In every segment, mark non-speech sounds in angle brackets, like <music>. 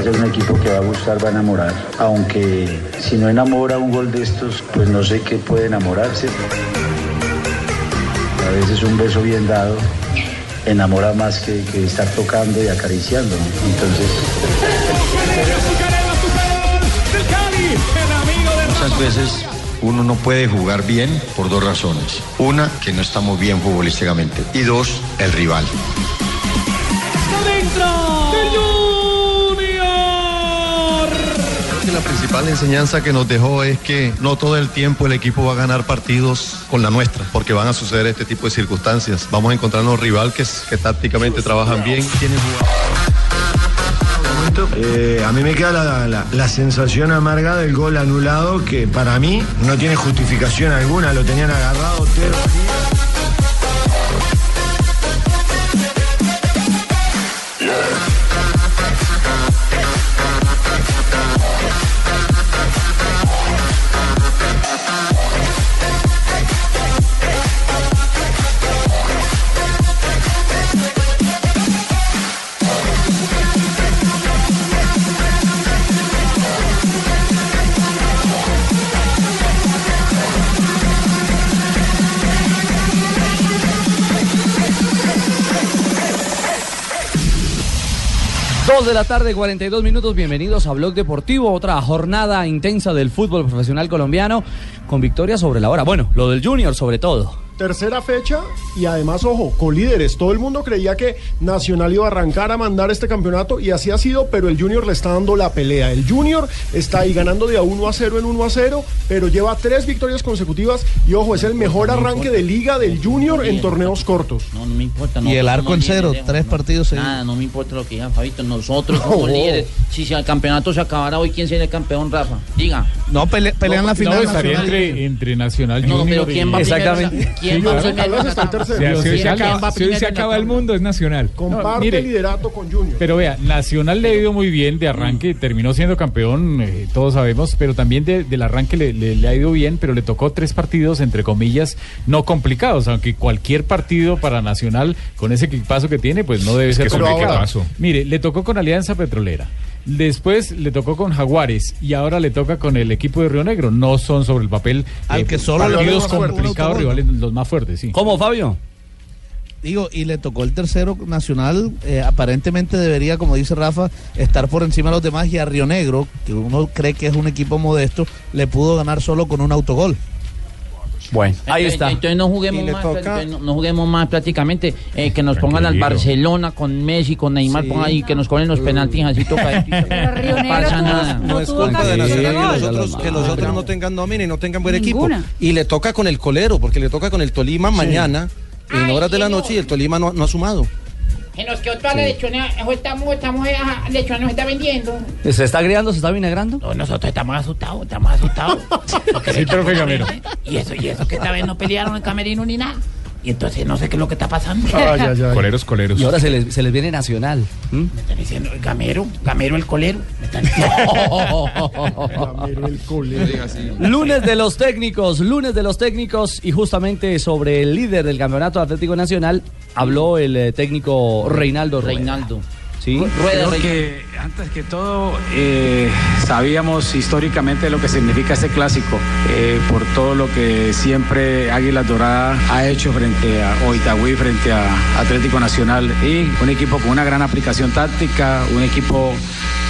Va a ser un equipo que va a gustar, va a enamorar. Aunque si no enamora un gol de estos, pues no sé qué puede enamorarse. A veces un beso bien dado enamora más que, que estar tocando y acariciando. ¿no? Entonces, Muchas veces uno no puede jugar bien por dos razones. Una, que no estamos bien futbolísticamente. Y dos, el rival. La principal enseñanza que nos dejó es que no todo el tiempo el equipo va a ganar partidos con la nuestra, porque van a suceder este tipo de circunstancias. Vamos a encontrarnos rival que, que tácticamente trabajan bien, Eh, a mí me queda la, sensación amarga del gol anulado que para mí no tiene justificación alguna, lo tenían agarrado. Dos de la tarde, 42 minutos. Bienvenidos a Blog Deportivo. Otra jornada intensa del fútbol profesional colombiano con victoria sobre la hora. Bueno, lo del Junior sobre todo. Tercera fecha y además, ojo, colíderes. Todo el mundo creía que Nacional iba a arrancar a mandar este campeonato y así ha sido, pero el Junior le está dando la pelea. El Junior está ahí ganando de a 1 a 0 en 1 a 0, pero lleva tres victorias consecutivos y ojo, es el mejor arranque de liga del Junior en torneos cortos. No, no me importa. Y el arco en cero, tres hombre. partidos seguidos. Nada, no me importa lo que diga Fabito. Nosotros <laughs> somos No. líderes. Si, si el campeonato se acabara hoy, ¿quién sería el campeón, Rafa? Diga. No, pele- pelean la final. No, estaría nacional. entre, entre Nacional No, Junior pero ¿quién y- va Exactamente. primero? Si hoy se ¿Quién va acaba, el mundo, es Nacional. Comparte No, mire, liderato con Junior. Pero vea, Nacional le ha ido muy bien de arranque, terminó siendo campeón, eh, todos sabemos, pero también de- del arranque le, le- le ha ido bien, pero le tocó tres partidos, entre comillas, no complicados, aunque cualquier partido para Nacional, con ese equipazo que tiene, pues no debe ser complicado. ahora- Mire, le tocó con Alianza Petrolera. Después le tocó con Jaguares y ahora le toca con el equipo de Río Negro. No son sobre el papel Al que solo partidos complicados, rivales los más fuertes, sí. ¿Cómo, Fabio? Digo, y le tocó el tercero nacional. eh, aparentemente debería, como dice Rafa, estar por encima de los demás. Y a Río Negro, que uno cree que es un equipo modesto, le pudo ganar solo con un autogol. Bueno, ahí Entonces- está. Entonces no juguemos más, toca- entonces no, no juguemos más prácticamente. eh, que nos pongan al. Barcelona con Messi, con Neymar, Sí. pongan ahí, que nos ponen los penaltis así tocaditos. <laughs> No pasa nada. No es culpa de Nacional que lo los otros, que los otros no tengan nómina y no tengan buen Ninguna. equipo. Y le toca con el colero, porque le toca con el Tolima mañana en Ay, horas de la noche y el Tolima no, no ha sumado. En los que otra lechona, estamos, estamos, lechona nos está vendiendo. ¿Se está agriando? ¿Se está vinagrando? No, nosotros estamos asustados, estamos asustados. <laughs> Sí, Gamero. veinte, Y eso, y eso que esta vez no pelearon en camerino ni nada. Y entonces no sé qué es lo que está pasando. Ay, ay, ay. Coleros, coleros. Y ahora se les, se les viene Nacional. ¿Mm? Me están diciendo, Gamero, Gamero el colero. Me están diciendo. <laughs> Ramiro, el colero. Lunes de los técnicos, lunes de los técnicos y justamente sobre el líder del campeonato Atlético Nacional habló el eh, técnico Reinaldo Rueda. ¿Sí? Rueda, Creo Reinaldo. que antes que todo eh, sabíamos históricamente lo que significa este clásico, eh, por todo lo que siempre Águila Dorada ha hecho frente a o Itagüí, frente a Atlético Nacional y un equipo con una gran aplicación táctica, un equipo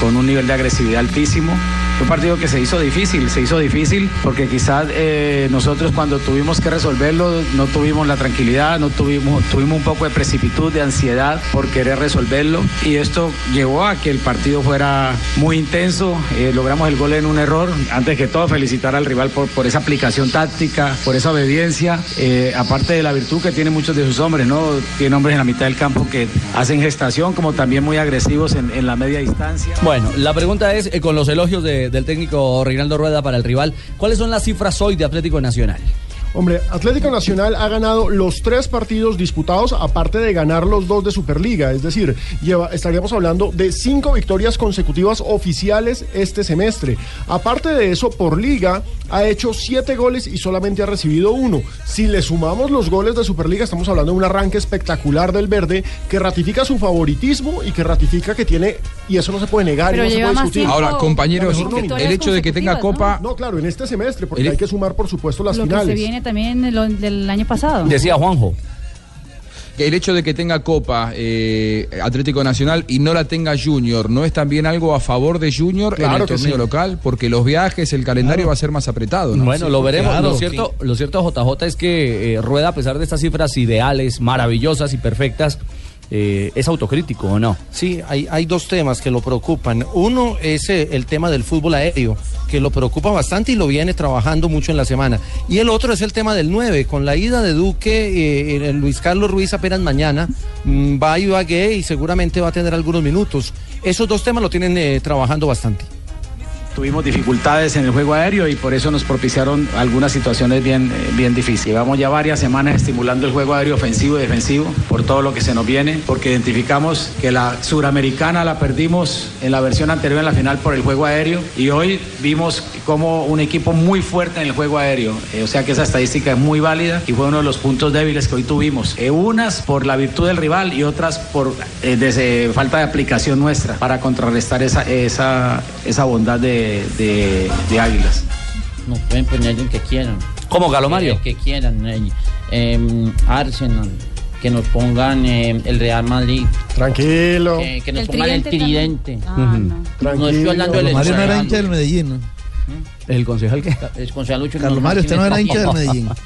con un nivel de agresividad altísimo Un partido que se hizo difícil, se hizo difícil porque quizás eh, nosotros cuando tuvimos que resolverlo no tuvimos la tranquilidad, no tuvimos, tuvimos un poco de precipitud, de ansiedad por querer resolverlo y esto llevó a que el partido fuera muy intenso, eh, logramos el gol en un error. Antes que todo felicitar al rival por, esa aplicación táctica, por esa obediencia, eh, aparte de la virtud que tienen muchos de sus hombres, ¿no? Tiene hombres en la mitad del campo que hacen gestación como también muy agresivos en, la media distancia. Bueno, la pregunta es, con los elogios de- del técnico Reinaldo Rueda para el rival, ¿cuáles son las cifras hoy de Atlético Nacional? Hombre, Atlético Nacional ha ganado los tres partidos disputados, aparte de ganar los dos de Superliga. Es decir, estaríamos hablando de cinco victorias consecutivas oficiales este semestre. Aparte de eso, por liga ha hecho siete goles y solamente ha recibido uno. Si le sumamos los goles de Superliga, estamos hablando de un arranque espectacular del verde que ratifica su favoritismo y que ratifica que tiene, y eso no se puede negar. y no se puede discutir. tiempo Ahora, compañeros, el hecho de que tenga Copa- No, claro, en este semestre, porque El- hay que sumar, por supuesto, las Lo que se finales. viene también lo del año pasado. Decía Juanjo. Que el hecho de que tenga Copa eh, Atlético Nacional y no la tenga Junior, ¿no es también algo a favor de Junior en el torneo sí. local? Porque los viajes, el calendario va a ser más apretado. ¿no? Bueno, lo veremos. lo, cierto, lo cierto, JJ, es que eh, Rueda, a pesar de estas cifras ideales, maravillosas y perfectas, eh, es autocrítico, ¿o no? Sí, hay, hay dos temas que lo preocupan. Uno es eh, el tema del fútbol aéreo, que lo preocupa bastante y lo viene trabajando mucho en la semana. Y el otro es el tema del 9. Con la ida de Duque, eh, Luis Carlos Ruiz apenas mañana mm, va a Ibagué y seguramente va a tener algunos minutos. Esos dos temas lo tienen eh, trabajando bastante. Tuvimos dificultades en el juego aéreo y por eso nos propiciaron algunas situaciones bien, eh, bien difíciles. Llevamos ya varias semanas estimulando el juego aéreo ofensivo y defensivo por todo lo que se nos viene, porque identificamos que la suramericana la perdimos en la versión anterior en la final por el juego aéreo y hoy vimos como un equipo muy fuerte en el juego aéreo. Eh, o sea que esa estadística es muy válida y fue uno de los puntos débiles que hoy tuvimos. Eh, unas por la virtud del rival y otras por eh, desde falta de aplicación nuestra para contrarrestar esa, esa, esa bondad de, de- de Águilas. Nos pueden poner el que quieran. ¿Cómo, Galo Mario? El que quieran. eh, em, Arsenal. Que nos pongan em, el Real Madrid. Tranquilo. Que, que nos El pongan el tridente. Ah, no. No estoy hablando del Carlos Mario no era concejal. hincha del Medellín, ¿no? ¿El concejal qué? El concejal Lucho Carlos Mario, usted no era hincha del Medellín. <laughs>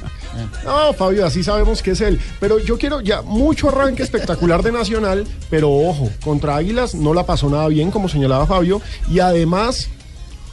No, Fabio, así sabemos que es él. Pero yo quiero ya mucho arranque espectacular de Nacional, pero ojo, contra Águilas no la pasó nada bien, como señalaba Fabio. Y además,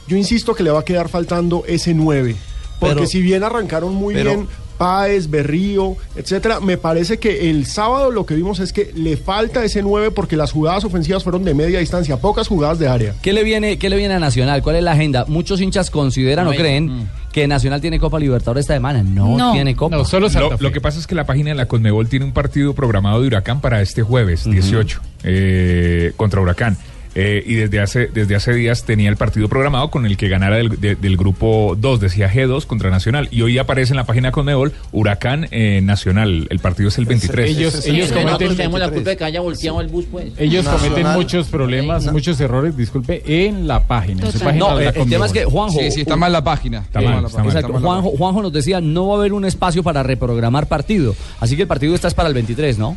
yo insisto que le va a quedar faltando ese 9. Porque Pero- si bien arrancaron muy pero- bien Páez, Berrío, etcétera, me parece que el sábado lo que vimos es que le falta ese 9 porque las jugadas ofensivas fueron de media distancia, pocas jugadas de área. ¿Qué le viene, qué le viene a Nacional? ¿Cuál es la agenda? Muchos hinchas consideran o Bueno, creen que Nacional tiene Copa Libertadores esta semana. No, No. tiene Copa. lo, lo que pasa es que la página de la Conmebol tiene un partido programado de Huracán para este jueves, 18, eh, contra Huracán. Eh, y desde hace, desde hace días tenía el partido programado con el que ganara del, de- del grupo 2, decía G2 contra Nacional. Y hoy aparece en la página de Conmebol Huracán eh, Nacional. El partido es el 23. Ellos, ellos Nosotros cometen, tenemos la culpa de que haya volteado el bus, pues. ellos cometen muchos problemas, muchos errores, disculpe, en la página. En su página No, de la el tema es que. Juanjo. Sí, sí, está mal la página. Está Eh, mal, está mal. Exacto. Juanjo, Juanjo nos decía, no va a haber un espacio para reprogramar partido. Así que el partido está es para el 23, ¿no?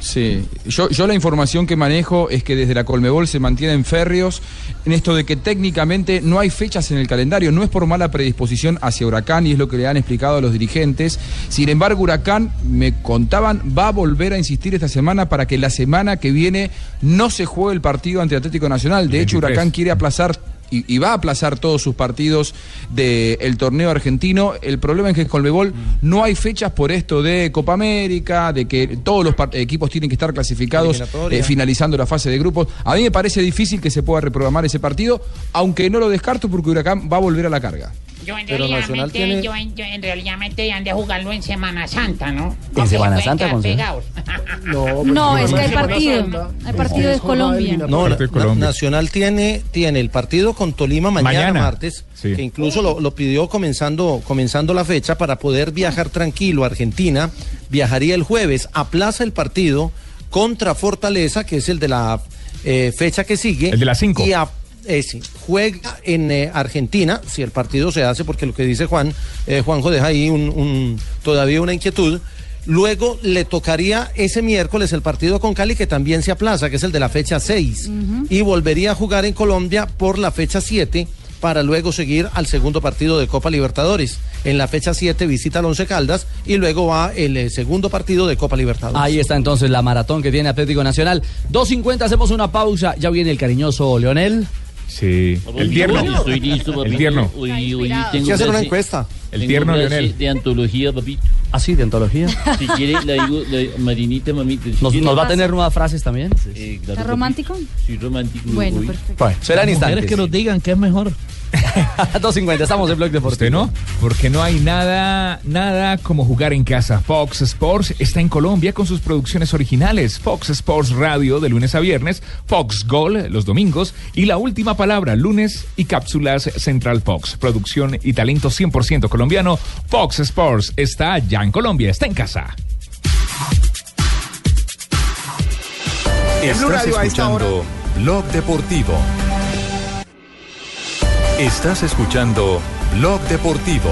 Sí, yo, yo la información que manejo es que desde la Colmebol se mantienen férreos en esto de que técnicamente no hay fechas en el calendario, no es por mala predisposición hacia Huracán y es lo que le han explicado a los dirigentes. Sin embargo, Huracán, me contaban, va a volver a insistir esta semana para que la semana que viene no se juegue el partido ante Atlético Nacional. De hecho, 23. Huracán quiere aplazar y, y va a aplazar todos sus partidos del torneo argentino. El problema es que en Colmebol no hay fechas por esto de Copa América, de que todos los equipos tienen que estar clasificados eh, finalizando la fase de grupos. A mí me parece difícil que se pueda reprogramar ese partido, aunque no lo descarto porque Huracán va a volver a la carga. Yo en Pero realidad, Nacional tiene- yo, en- yo en realidad deberían de jugarlo en Semana Santa, ¿no? ¿En Semana Santa, pegados. No, <laughs> No, pues, es que hay partido. Hay partido de Colombia. No, Na-. Nacional tiene, tiene el partido con Tolima mañana, Mañana, martes, sí. que incluso lo, lo pidió comenzando, comenzando la fecha para poder viajar tranquilo a Argentina. Viajaría el jueves, aplaza el partido contra Fortaleza, que es el de la eh, fecha que sigue. El de las cinco. Y a- sí, juega en eh, Argentina, si el partido se hace, porque lo que dice Juan, eh, Juanjo deja ahí un, un- todavía una inquietud. Luego le tocaría ese miércoles el partido con Cali, que también se aplaza, que es el de la fecha 6. Y volvería a jugar en Colombia por la fecha 7 para luego seguir al segundo partido de Copa Libertadores. En la fecha 7 visita al Once Caldas y luego va el eh, segundo partido de Copa Libertadores. Ahí está entonces la maratón que tiene Atlético Nacional. 2.50, hacemos una pausa. Ya viene el cariñoso Leonel. Sí, el tierno. Estoy listo, papito. El tierno. Hoy, hoy tengo Sí, hacer una encuesta. El tierno Leonel. De antología, papito. Ah, sí, de antología. Si quiere, la digo, la, Marinita, mamita. si ¿Nos, nos va a tener nuevas frases también? Eh, claro, ¿Está romántico? Sí, romántico. Bueno, hoy. perfecto. Bueno, serán instantes. que nos digan qué es mejor. <laughs> 2.50, estamos en Blog Deportivo. ¿Usted no? Porque no hay nada, nada como jugar en casa. Fox Sports está en Colombia con sus producciones originales. Fox Sports Radio de lunes a viernes, Fox Gol los domingos y La Última Palabra lunes y cápsulas Central Fox. Producción y talento 100% colombiano. Fox Sports está ya en Colombia, está en casa. Estás escuchando Blog Deportivo. Estás escuchando Blog Deportivo.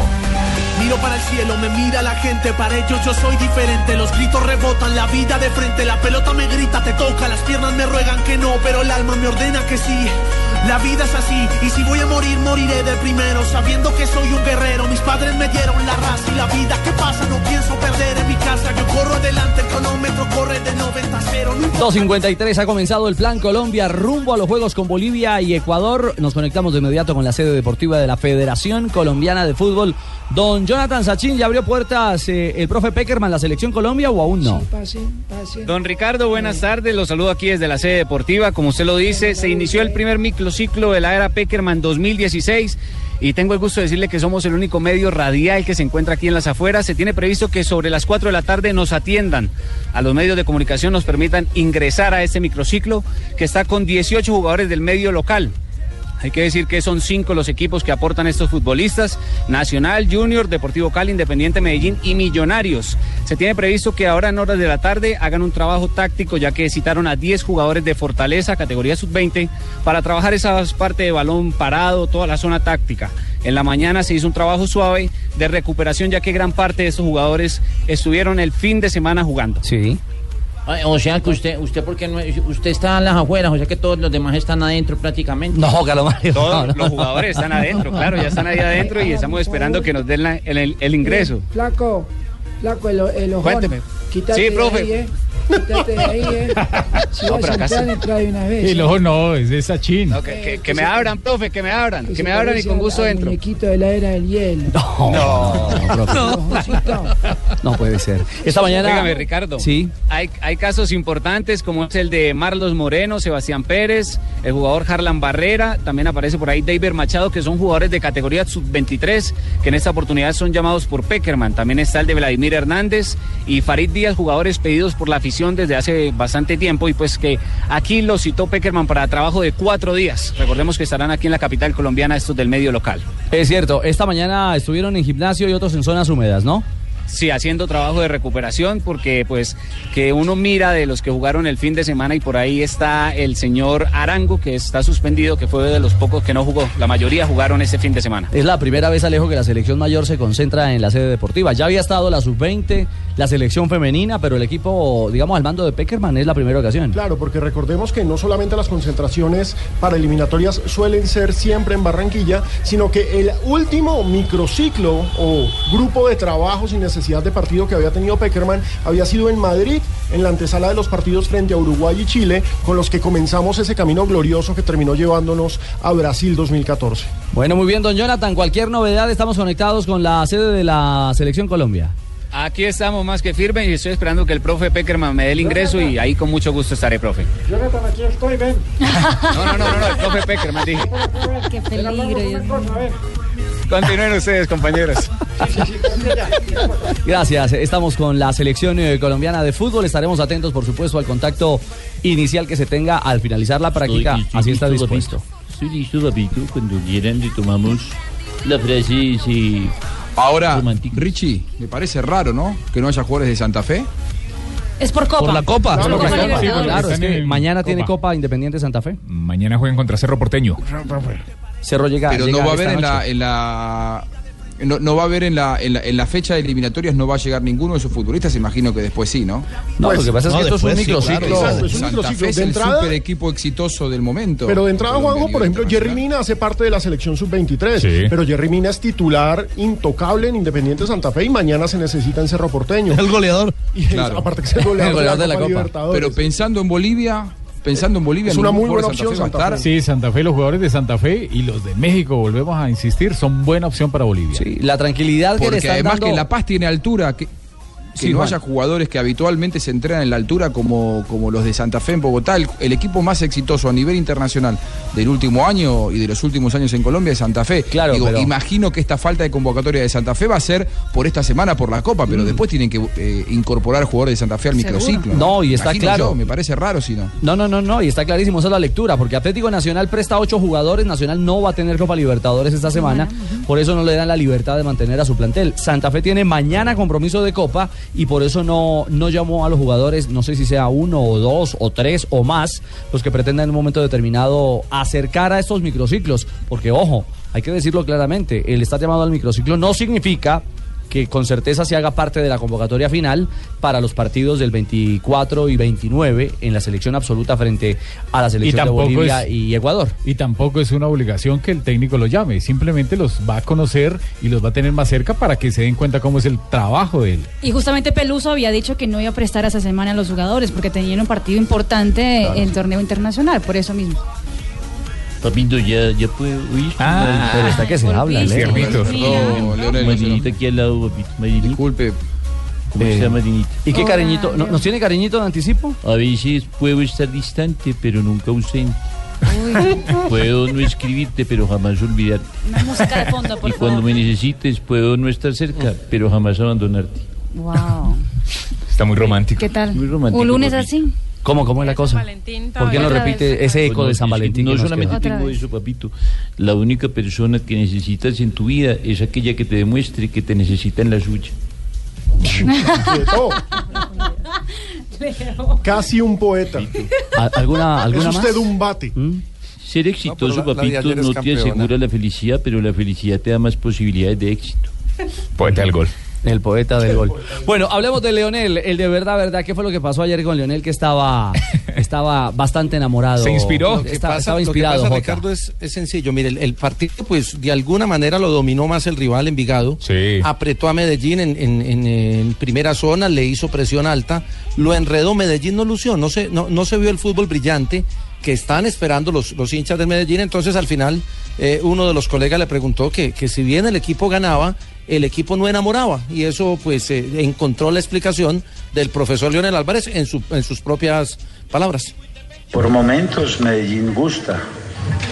Miro para el cielo, me mira la gente, para ellos yo soy diferente. Los gritos rebotan, la vida de frente, la pelota me grita, te toca, las piernas me ruegan que no, pero el alma me ordena que sí. La vida es así, y si voy a morir, moriré de primero, sabiendo que soy un guerrero. Mis padres me dieron la raza y la vida que pasa, no pienso perder en mi casa. Yo corro adelante, el cronómetro corre de 90 a 0. No importa 2.53 ha comenzado el plan Colombia rumbo a los Juegos con Bolivia y Ecuador. Nos conectamos de inmediato con la sede deportiva de la Federación Colombiana de Fútbol. Don Jonathan Sachin, ¿ya abrió puertas eh, el profe Peckerman, la Selección Colombia o aún no? Pase, pase. Don Ricardo, buenas tardes. Los saludo aquí desde la sede deportiva. Como usted lo dice, se inició el primer microciclo de la era Peckerman 2016 y tengo el gusto de decirle que somos el único medio radial que se encuentra aquí en las afueras. Se tiene previsto que sobre las 4 de la tarde nos atiendan a los medios de comunicación, nos permitan ingresar a este microciclo que está con 18 jugadores del medio local. Hay que decir que son cinco los equipos que aportan estos futbolistas, Nacional, Junior, Deportivo Cali, Independiente Medellín y Millonarios. Se tiene previsto que ahora en horas de la tarde hagan un trabajo táctico ya que citaron a 10 jugadores de Fortaleza, categoría sub-20, para trabajar esa parte de balón parado, toda la zona táctica. En la mañana se hizo un trabajo suave de recuperación ya que gran parte de estos jugadores estuvieron el fin de semana jugando. Sí. O sea que usted, usted porque no, usted está en las afueras, o sea que todos los demás están adentro prácticamente. No, Calomario. Todos no, no. los jugadores están adentro, claro, ya están ahí adentro y estamos esperando que nos den la- el, ingreso. Flaco, flaco, el, el ojón. Cuénteme. Quítate Sí, profe. ahí, eh. Quítate de ahí, eh. <laughs> Si No, vas pero a acá entrar, sí. entra de una vez. El ojo no, es de Sachin. No, que, que- que me abran, profe, que me abran, que, me abran y con gusto al entro. muñequito de la era del hielo. No, profe. Ojoncito. No puede ser. Esta mañana. Dígame, Ricardo. Sí. Hay, hay casos importantes como es el de Marlos Moreno, Sebastián Pérez, el jugador Harlan Barrera, también aparece por ahí David Machado, que son jugadores de categoría sub-23, que en esta oportunidad son llamados por Peckerman. También está el de Vladimir Hernández y Farid Díaz, jugadores pedidos por la afición desde hace bastante tiempo y pues que aquí los citó Peckerman para trabajo de cuatro días. Recordemos que estarán aquí en la capital colombiana estos del medio local. Es cierto, esta mañana estuvieron en gimnasio y otros en zonas húmedas, ¿no? Sí, haciendo trabajo de recuperación porque pues que uno mira de los que jugaron el fin de semana y por ahí está el señor Arango que está suspendido, que fue de los pocos que no jugó. La mayoría jugaron ese fin de semana. Es la primera vez, Alejo, que la selección mayor se concentra en la sede deportiva. Ya había estado la sub-20, la selección femenina, pero el equipo, digamos, al mando de Peckerman es la primera ocasión. Claro, porque recordemos que no solamente las concentraciones para eliminatorias suelen ser siempre en Barranquilla, sino que el último microciclo o grupo de trabajo sin necesidad de partido que había tenido Peckerman había sido en Madrid, en la antesala de los partidos frente a Uruguay y Chile, con los que comenzamos ese camino glorioso que terminó llevándonos a Brasil 2014. Bueno, muy bien, don Jonathan. Cualquier novedad, estamos conectados con la sede de la selección Colombia. Aquí estamos más que firmes y estoy esperando que el profe Peckerman me dé el ingreso y ahí con mucho gusto estaré, profe. Jonathan, aquí estoy, ven. No, no, no, no, no, el profe Peckerman dije. Qué peligro. Continúen ustedes, compañeros. Gracias. Estamos con la selección eh, colombiana de fútbol. Estaremos atentos, por supuesto, al contacto inicial que se tenga al finalizar la práctica. Estoy- estoy Así está listo, dispuesto. papito. Estoy listo, papito. Cuando quieran retomamos la frase sí, Ahora, Richie, me parece raro, ¿no? Que no haya jugadores de Santa Fe. Es por Copa. Por la Copa. Por Por la la Copa Copa. Libertadores. Claro, es que mañana tiene Copa. Copa Independiente Santa Fe. Mañana juegan contra Cerro Porteño. Cerro llega. Pero llega no va a haber en la, en la no, no va a haber en la, en, la, en la fecha de eliminatorias, no va a llegar ninguno de esos futbolistas, imagino que después sí, ¿no? No, lo que pasa es que esto es un microciclo. Es un microciclo. Es De el entrada- super equipo exitoso del momento. Pero de entrada, Juanjo, de por ejemplo, Jerry Mina hace parte de la selección sub-23. Sí. Pero Jerry Mina es titular intocable en Independiente Santa Fe y mañana se necesita en Cerro Porteño. El goleador. Y es- Claro. aparte que es el <laughs> goleador, de la Copa, Libertadores. Pero pensando en Bolivia, pensando en Bolivia, Es una muy buena opción, Santa Fe. Sí, Santa Fe, los jugadores de Santa Fe y los de México, volvemos a insistir, son buena opción para Bolivia. Sí, la tranquilidad que le Porque están además dando... que La Paz tiene altura, que, que Sí, no Juan. haya jugadores que habitualmente se entrenan en la altura como, como los de Santa Fe en Bogotá. El, el equipo más exitoso a nivel internacional del último año y de los últimos años en Colombia es Santa Fe. Claro, Digo, pero- imagino que esta falta de convocatoria de Santa Fe va a ser por esta semana por la Copa, Mm. pero después tienen que eh, incorporar jugadores de Santa Fe al Seguro. microciclo. No, y está Imagino claro. yo, me parece raro si no. No, no, no, no, y está clarísimo, esa es la lectura, porque Atlético Nacional presta ocho jugadores, Nacional no va a tener Copa Libertadores esta semana, por eso no le dan la libertad de mantener a su plantel. Santa Fe tiene mañana compromiso de Copa y por eso no, no llamó a los jugadores, no sé si sea uno o dos o tres o más, los que pretendan en un momento determinado acercar a estos microciclos, porque ojo, hay que decirlo claramente, el estar llamado al microciclo no significa que con certeza se haga parte de la convocatoria final para los partidos del 24 y 29 en la selección absoluta frente a la Y selección de Bolivia es- y Ecuador. Y tampoco es una obligación que el técnico lo llame, simplemente los va a conocer y los va a tener más cerca para que se den cuenta cómo es el trabajo de él. Y justamente Peluso había dicho que no iba a prestar esa semana a los jugadores porque tenían un partido importante en el torneo internacional, por eso mismo. Papito, ya, ya puedo oír. Ah, pero está que se habla, Leo. Ciernitos. No, Marinita aquí al lado, papito. Marinita. Disculpe. ¿Cómo Eh, está Marinita? ¿Y qué cariñito? ¿No- ¿Nos tiene cariñito de anticipo? A veces puedo estar distante, pero nunca ausente. <laughs> Puedo no escribirte, pero jamás olvidarte. Una música de fondo, por Y cuando favor. me necesites, puedo no estar cerca, pero jamás abandonarte. Wow. Está muy romántico. ¿Qué tal? Muy romántico, ¿Un lunes papito. así? ¿Cómo, cómo es la cosa? ¿Por qué no repite ese eco de San Valentín? No que solamente queda? tengo eso, papito. La única persona que necesitas en tu vida es aquella que te demuestre que te necesita en la suya. Casi un poeta. ¿A- ¿Alguna, alguna es usted más? ¿Mm? un bate. Ser exitoso, No, la- papito, no te campeona. asegura la felicidad, pero la felicidad te da más posibilidades de éxito. Poeta del gol. El poeta del <laughs> gol. Bueno, hablemos de Leonel, el de verdad, verdad. ¿Qué fue lo que pasó ayer con Leonel que estaba, <laughs> estaba bastante enamorado? Lo que Estaba, pasa- estaba lo que inspirado, pasa. Ricardo, es, es sencillo. Mire, el, el partido, pues, de alguna manera lo dominó más el rival Envigado. Apretó a Medellín en, en- en- en primera zona, le hizo presión alta, lo enredó. Medellín no lució, no se, no, no se vio el fútbol brillante que están esperando los, los hinchas del Medellín. Entonces, al final, eh, uno de los colegas le preguntó que, que si bien el equipo ganaba, el equipo no enamoraba. Y eso, pues, eh, encontró la explicación del profesor Leonel Álvarez en, su- en sus propias palabras. Por momentos Medellín gusta,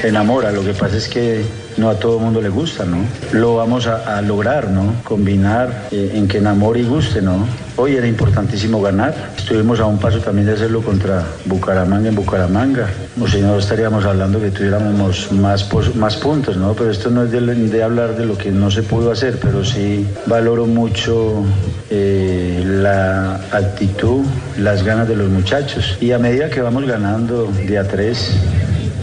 enamora, lo que pasa es que no a todo el mundo le gusta, ¿no? Lo vamos a, lograr, ¿no? Combinar eh, en que enamore y guste, ¿no? Hoy era importantísimo ganar, estuvimos a un paso también de hacerlo contra Bucaramanga en Bucaramanga, o si no estaríamos hablando que tuviéramos más, más puntos, ¿no? Pero esto no es de, hablar de lo que no se pudo hacer, pero sí valoro mucho eh, la actitud, las ganas de los muchachos. Y a medida que vamos ganando de a tres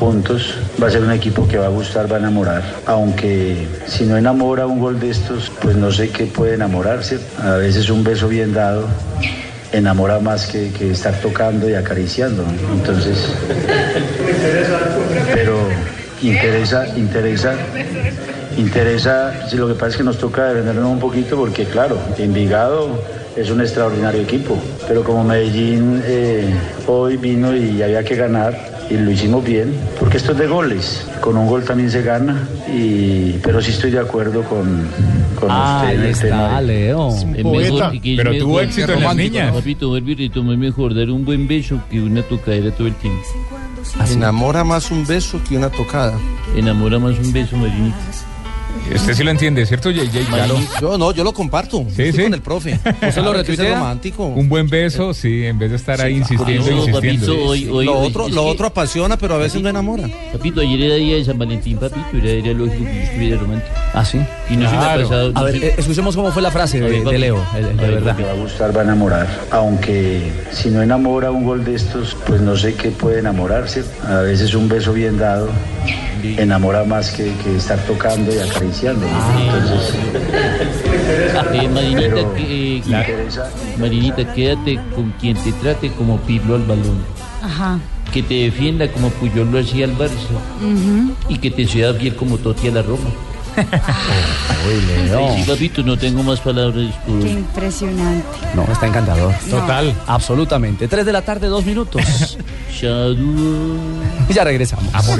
puntos, va a ser un equipo que va a gustar, va a enamorar. Aunque si no enamora un gol de estos, pues no sé qué puede enamorarse. A veces un beso bien dado enamora más que, que estar tocando y acariciando. Entonces, pero interesa, interesa, interesa, si lo que pasa es que nos toca defendernos un poquito porque claro, Envigado es un extraordinario equipo, pero como Medellín eh, hoy vino y había que ganar y lo hicimos bien, porque esto es de goles, con un gol también se gana, y, pero sí estoy de acuerdo con, con usted en Ahí el tema. está, de- Leo. Es mejor que- Pero tuvo éxito en las niñas. Papito, retoma, es mejor dar un buen beso que una tocadera todo el tiempo. Enamora más un beso que una tocada. Enamora más un beso, Marinita. Usted sí lo entiende, ¿cierto, JJ? Ya lo- Yo no, yo lo comparto. Sí, Estoy sí. con el profe. <laughs> ¿Usted lo Claro, retuitea? romántico. Un buen beso, sí, en vez de estar ahí insistiendo, No, insistiendo. papito, hoy- hoy- lo otro, es lo que- otro apasiona, pero a veces no enamora. Papito, ayer era día de San Valentín, papito, era, era lógico que yo estuviera romántico. Ah, sí. Y no se me ha pasado. A ver, eh, escuchemos cómo fue la frase de, de Leo, el- el de verdad. va a gustar, va a enamorar. Aunque si no enamora un gol de estos, pues no sé qué puede enamorarse. A veces un beso bien dado enamora más que, que estar tocando y acariciando. ¿no? Entonces, Eh, Marinita, que- eh, Marinita, quédate con quien te trate como Pirlo al balón. Ajá. Que te defienda como Puyol lo hacía al Barça. Y que te sea fiel como Totti a la Roma. <laughs> Leo. Ay, sí, papito, no tengo más palabras. por Qué impresionante. No, está encantador. No. Total. Absolutamente. Tres de la tarde, dos minutos. <laughs> <laughs> ya regresamos. Amor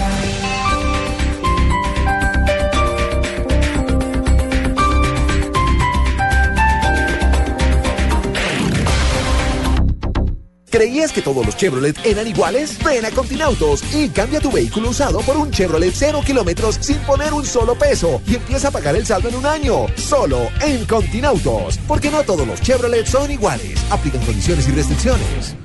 ¿Creías que todos los Chevrolet eran iguales? Ven a Continautos y cambia tu vehículo usado por un Chevrolet 0 kilómetros sin poner un solo peso y empieza a pagar el saldo en un año. Solo en Continautos. Porque no todos los Chevrolet son iguales. Aplican condiciones y restricciones.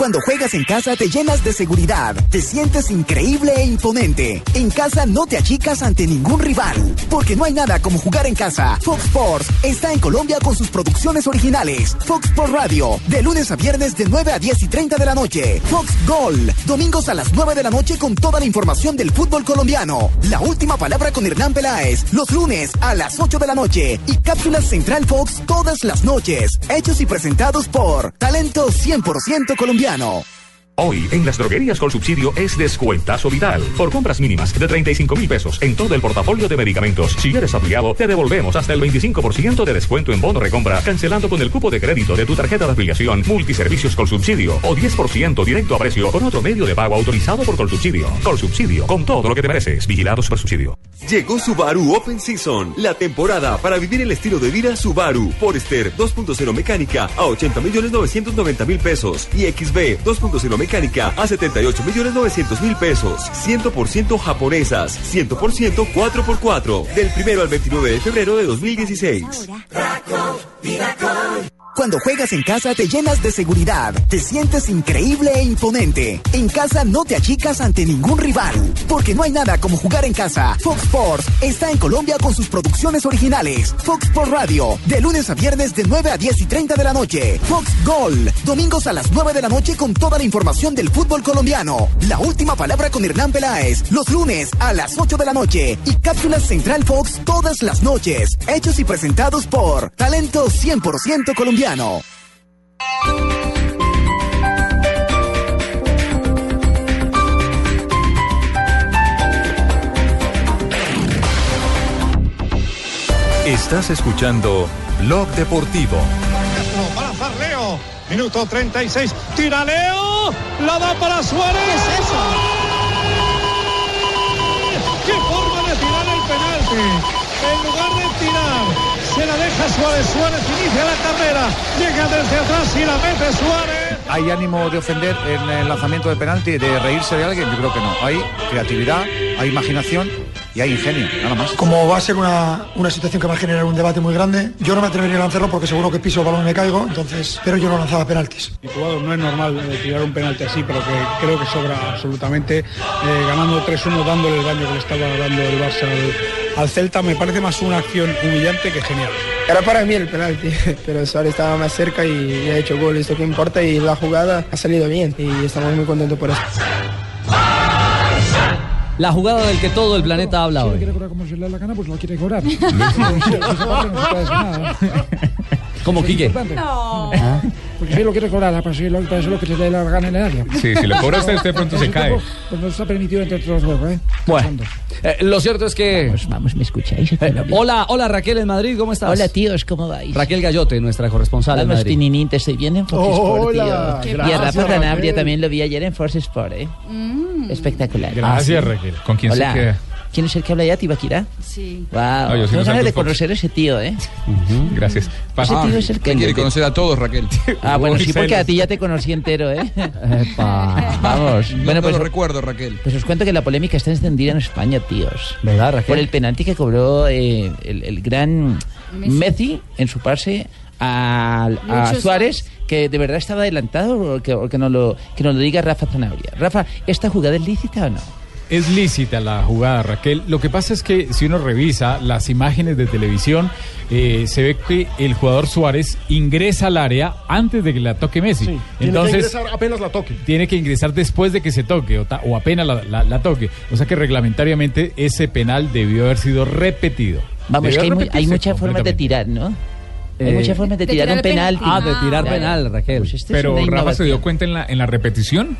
Cuando juegas en casa te llenas de seguridad, te sientes increíble e imponente. En casa no te achicas ante ningún rival, porque no hay nada como jugar en casa. Fox Sports está en Colombia con sus producciones originales. Fox Sports Radio, de lunes a viernes de 9 a 10 y 30 de la noche. Fox Gol, domingos a las 9 de la noche con toda la información del fútbol colombiano. La última palabra con Hernán Peláez, los lunes a las 8 de la noche. Y cápsulas Central Fox todas las noches. Hechos y presentados por Talento 100% colombiano. italiano. Hoy, en las droguerías con subsidio es descuentazo vital. Por compras mínimas de 35 mil pesos en todo el portafolio de medicamentos. Si eres afiliado, te devolvemos hasta el 25% de descuento en bono recompra, cancelando con el cupo de crédito de tu tarjeta de afiliación Multiservicios con subsidio o 10% directo a precio con otro medio de pago autorizado por Colsubsidio. Colsubsidio, con todo lo que te mereces. Vigilado por subsidio. Llegó Subaru Open Season, la temporada para vivir el estilo de vida Subaru. Forester 2.0 mecánica a 80 millones 990 mil pesos y XB 2.0 mecánica a 78 millones 900 mil pesos. 100% japonesas, 100% 4x4. Del primero al 29 de febrero de 2016. Cuando juegas en casa te llenas de seguridad, te sientes increíble e imponente. En casa no te achicas ante ningún rival, porque no hay nada como jugar en casa. Fox Sports está en Colombia con sus producciones originales. Fox Sports Radio, de lunes a viernes de 9 a 10 y 30 de la noche. Fox Gol, domingos a las 9 de la noche con toda la información del fútbol colombiano. La última palabra con Hernán Peláez, los lunes a las 8 de la noche. Y cápsulas Central Fox todas las noches. Hechos y presentados por Talento 100% colombiano. Estás escuchando Blog Deportivo. Para hacer Leo. Minuto 36. Tira Leo. La da para Suárez. ¡Qué forma de tirar el penalti! En lugar de tirar, se la deja Suárez. Suárez inicia la carrera. Llega desde atrás y la mete Suárez. ¿Hay ánimo de ofender en el lanzamiento de penalti, de reírse de alguien? Yo creo que no. Hay creatividad, hay imaginación y hay ingenio, nada más. Como va a ser una, una situación que va a generar un debate muy grande, yo no me atrevería a lanzarlo porque seguro que piso el balón y me caigo, entonces, pero yo no lanzaba penaltis. Mi jugador no es normal eh, tirar un penalti así, pero que creo que sobra absolutamente. Eh, ganando 3-1, dándole el daño que le estaba dando el Barça al, al Celta, me parece más una acción humillante que genial. Era para mí el penalti, <laughs> pero Suárez estaba más cerca y, y ha hecho gol, esto que importa y la jugada ha salido bien y estamos muy contentos por eso. La jugada del que todo el planeta habla Si hoy. quiere cobrar como se le da la gana, pues lo quiere cobrar. <laughs> ¿Cómo, Quique? Porque si lo quiere cobrar, para eso lo, para eso lo que le da la gana en el área. Sí, si lo cobra usted, usted pronto se cae. tiempo, Pues no está permitido entre otros juegos, ¿eh? Bueno, eh, lo cierto es que. Vamos, ¿me escucháis? hola, hola Raquel en Madrid, ¿cómo estás? Hola, tíos, ¿cómo vais? Raquel Gallote, nuestra corresponsal en Vamos, Madrid. Tininín, te estoy viendo en Fox Sport, Hola, tío. Y a gracias, Rafa Sanabria Raquel. también lo vi ayer en Force Sport, ¿eh? Espectacular. Gracias, Raquel. ¿Con quién Hola. se queda? ¿Quién es el que habla ya, Tibaquira? Sí. Wow. No, sí Tengo no ganas salgo de en conocer a ese tío, ¿eh? Gracias. Ese tío es el que... quiere conocer a todos, Raquel. Ah, bueno, sí, porque a ti ya te conocí entero, ¿eh? <laughs> Vamos. No, bueno, no pues lo recuerdo, Raquel. Pues os cuento que la polémica está encendida en España, tíos. ¿Verdad, Raquel? Por el penalti que cobró eh, el, el gran Messi. Messi. en su pase a, Suárez, que de verdad estaba adelantado, o que, o que, nos lo, que nos lo diga Rafa Zanabria. Rafa, ¿esta jugada es lícita o no? Es lícita la jugada, Raquel. Lo que pasa es que si uno revisa las imágenes de televisión, eh, se ve que el jugador Suárez ingresa al área antes de que la toque Messi. Tiene que Entonces ingresar apenas la toque. tiene que ingresar después de que se toque o, ta- o apenas la, la- la toque. O sea que reglamentariamente ese penal debió haber sido repetido. Vamos, que hay, mu- hay muchas formas de tirar, ¿no? Hay Eh, muchas formas de, de tirar, tirar un penal. penalti. Ah, de tirar penal, Raquel. Pues este Pero Rafa se dio cuenta en la, en la repetición.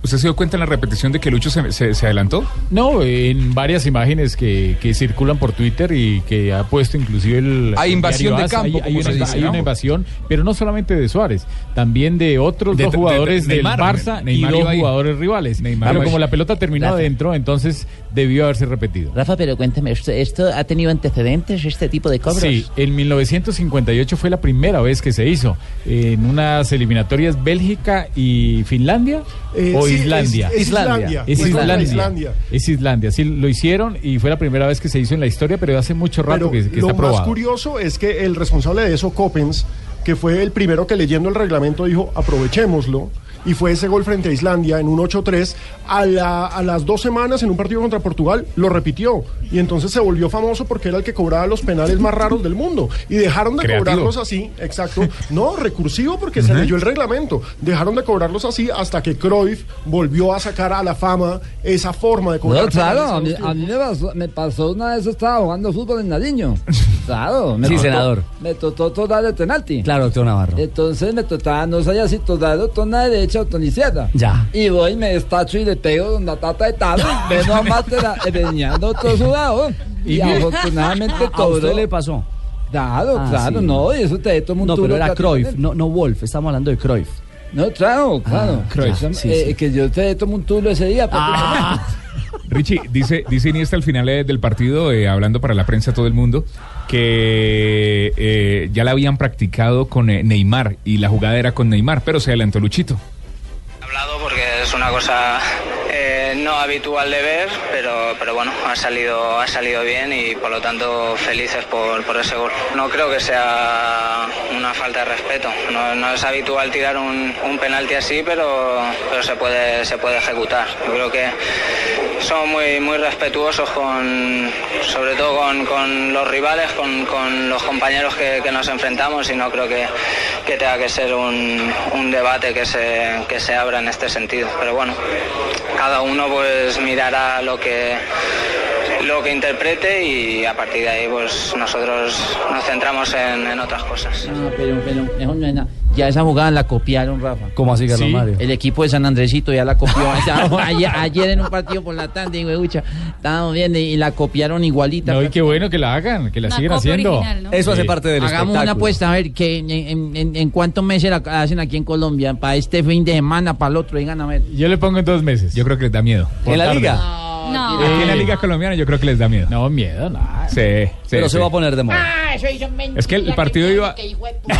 ¿Usted se dio cuenta en la repetición de que Lucho se, se- se adelantó? No, en varias imágenes que, que circulan por Twitter y que ha puesto inclusive el... Hay invasión de campo, Hay, una, dice, hay ¿no? una invasión, pero no solamente de Suárez, también de otros De- dos de- jugadores de- del Neymar, Barça Neymar y dos ahí. jugadores rivales. Neymar pero como la pelota terminó Rafa. adentro, entonces debió haberse repetido. Rafa, pero cuéntame, ¿esto, esto ha tenido antecedentes, este tipo de cobros? Sí, en 1958 fue la primera vez que se hizo en unas eliminatorias Bélgica y Finlandia Eh, o Islandia. es- Islandia. Es Islandia. Islandia. Es Islandia. Sí, lo hicieron y fue la primera vez que se hizo en la historia, pero hace mucho rato Pero que, que lo está más probado. curioso es que el responsable de eso, Coppens, que fue el primero que leyendo el reglamento dijo aprovechémoslo, y fue ese gol frente a Islandia en un 8-3, a, la- a las dos semanas en un partido contra Portugal lo repitió, y entonces se volvió famoso porque era el que cobraba los penales más raros del mundo, y dejaron de Creativo. cobrarlos así, exacto, <laughs> no, recursivo porque se leyó el reglamento, dejaron de cobrarlos así hasta que Cruyff volvió a sacar a la fama esa forma de cobrar No, claro, a penales mí, a mí me, pasó, me pasó una vez, estaba jugando fútbol en Nariño. <laughs> Claro. Me Sí, tocó- senador. Me tocó tocar el penalti. Claro, doctor Navarro. Entonces me tocaba, no sabía si o tocar derecha o tocar izquierda. Ya. Y voy, me destacho y le pego donde la tata de talo. Veno a mátera, <laughs> venía otro sudado. Y, Y- afortunadamente <laughs> ¿A todo. usted le pasó? Claro, Ah, claro, sí. no, y eso te toma un No, pero era Cruyff, no, no Wolf, estamos hablando de Cruyff. No, claro, claro. Cruyff, Eso, sí, eh, sí. Que yo te tomo un tulo ese día. Ah. <laughs> Richie, dice, dice Iniesta al final eh, del partido, eh, hablando para la prensa todo el mundo, que eh, ya la habían practicado con Neymar y la jugada era con Neymar, pero se adelantó Luchito. Porque es una cosa no habitual de ver, pero, pero bueno, ha salido, ha salido bien y por lo tanto felices por, por ese gol. No creo que sea una falta de respeto, no, es habitual tirar un, un penalti así, pero, pero se, puede, se puede ejecutar. Yo creo que somos muy, muy respetuosos con, sobre todo con, con los rivales, con, con los compañeros que, que nos enfrentamos y no creo que, que tenga que ser un, un debate que se, que se abra en este sentido. Pero bueno, cada uno pues mirará lo que lo que interprete y a partir de ahí pues nosotros nos centramos en, en otras cosas. Ah. Ya esa jugada la copiaron, Rafa. ¿Cómo así, Carlos Mario? El equipo de San Andresito ya la copió. O sea, <laughs> ayer, ayer en un partido por la tarde, huevucha, estábamos viendo y la copiaron igualita. No, y qué bueno que la hagan, que la Una sigan copia haciendo. original, ¿no? Eso hace parte del Hagamos espectáculo. una apuesta, a ver, que en, en- en- en cuántos meses la hacen aquí en Colombia, para este fin de semana, para el otro, digan a ver. Yo le pongo en dos meses. Yo creo que les da miedo. ¿En la Tarde. liga? No. Aquí en la liga colombiana yo creo que les da miedo. No, miedo, no. Sí, sí, Pero se va a poner de moda. Ah, eso hizo Es que el partido iba...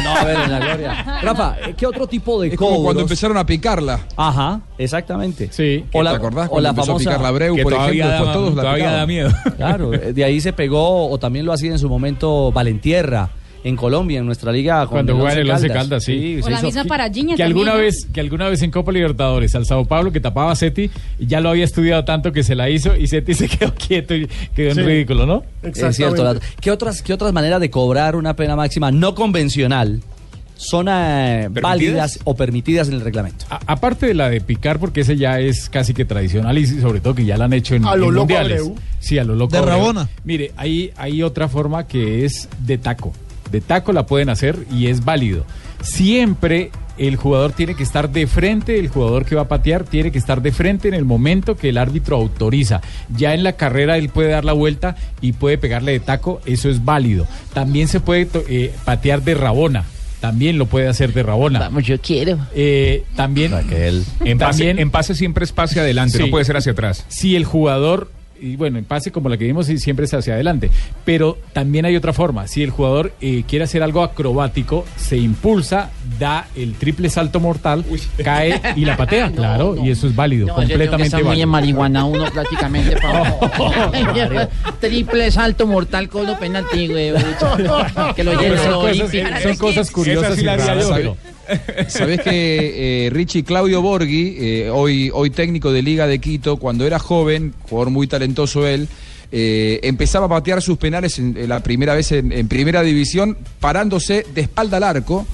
No, a ver, en la gloria. Rafa, ¿qué otro tipo de Es como cuando empezaron a picarla. Ajá, exactamente. Sí. O la, ¿Te acordás o cuando la empezó a famosa... picar la Breu, que por todavía ejemplo? da- todos todavía miedo. <laughs> Claro, eh, de ahí se pegó, o también lo hacía en su momento Valentierra, en Colombia, en nuestra liga. con Cuando juega en el Once Caldas. Caldas, sí. O la hizo misma aquí. Parajiña Que alguna vez, que alguna vez en Copa Libertadores al Sao Paulo que tapaba a Seti, ya lo había estudiado tanto que se la hizo y Seti <laughs> se quedó quieto y quedó Sí. en ridículo, ¿no? Es cierto. la- ¿Qué otras, ¿Qué otras maneras de cobrar una pena máxima no convencional son eh, válidas o permitidas en el reglamento? A- aparte de la de picar, porque ese ya es casi que tradicional y sobre todo que ya la han hecho en, A lo en loco mundiales. Abreu. Sí, a lo loco. De Abreu. Rabona. Mire, hay, hay otra forma que es de taco. De taco la pueden hacer y es válido. Siempre el jugador tiene que estar de frente, el jugador que va a patear tiene que estar de frente en el momento que el árbitro autoriza. Ya en la carrera él puede dar la vuelta y puede pegarle de taco, eso es válido. También se puede eh, patear de rabona. También lo puede hacer de rabona. Vamos, yo quiero. Eh, también, En pase, también en pase siempre es pase adelante, Sí. no puede ser hacia atrás. si el jugador, y bueno, en pase como la que vimos, sí, siempre es hacia adelante, pero también hay otra forma. Si el jugador eh, quiere hacer algo acrobático, se impulsa, da el triple salto mortal, cae y la patea, <laughs> claro, y eso es válido, No, yo tengo que completamente estar muy válido. en marihuana uno <laughs> prácticamente. pa- <laughs> Triple salto mortal con los penalti, güey. Que lo llenen son cosas- son cosas curiosas Esa sí y la haría raras, yo. pero- Sabés que eh, Richie Claudio Borghi, eh, hoy, hoy técnico de Liga de Quito, cuando era joven, jugador muy talentoso él, eh, empezaba a patear sus penales en, la primera vez en, primera división, parándose de espalda al arco,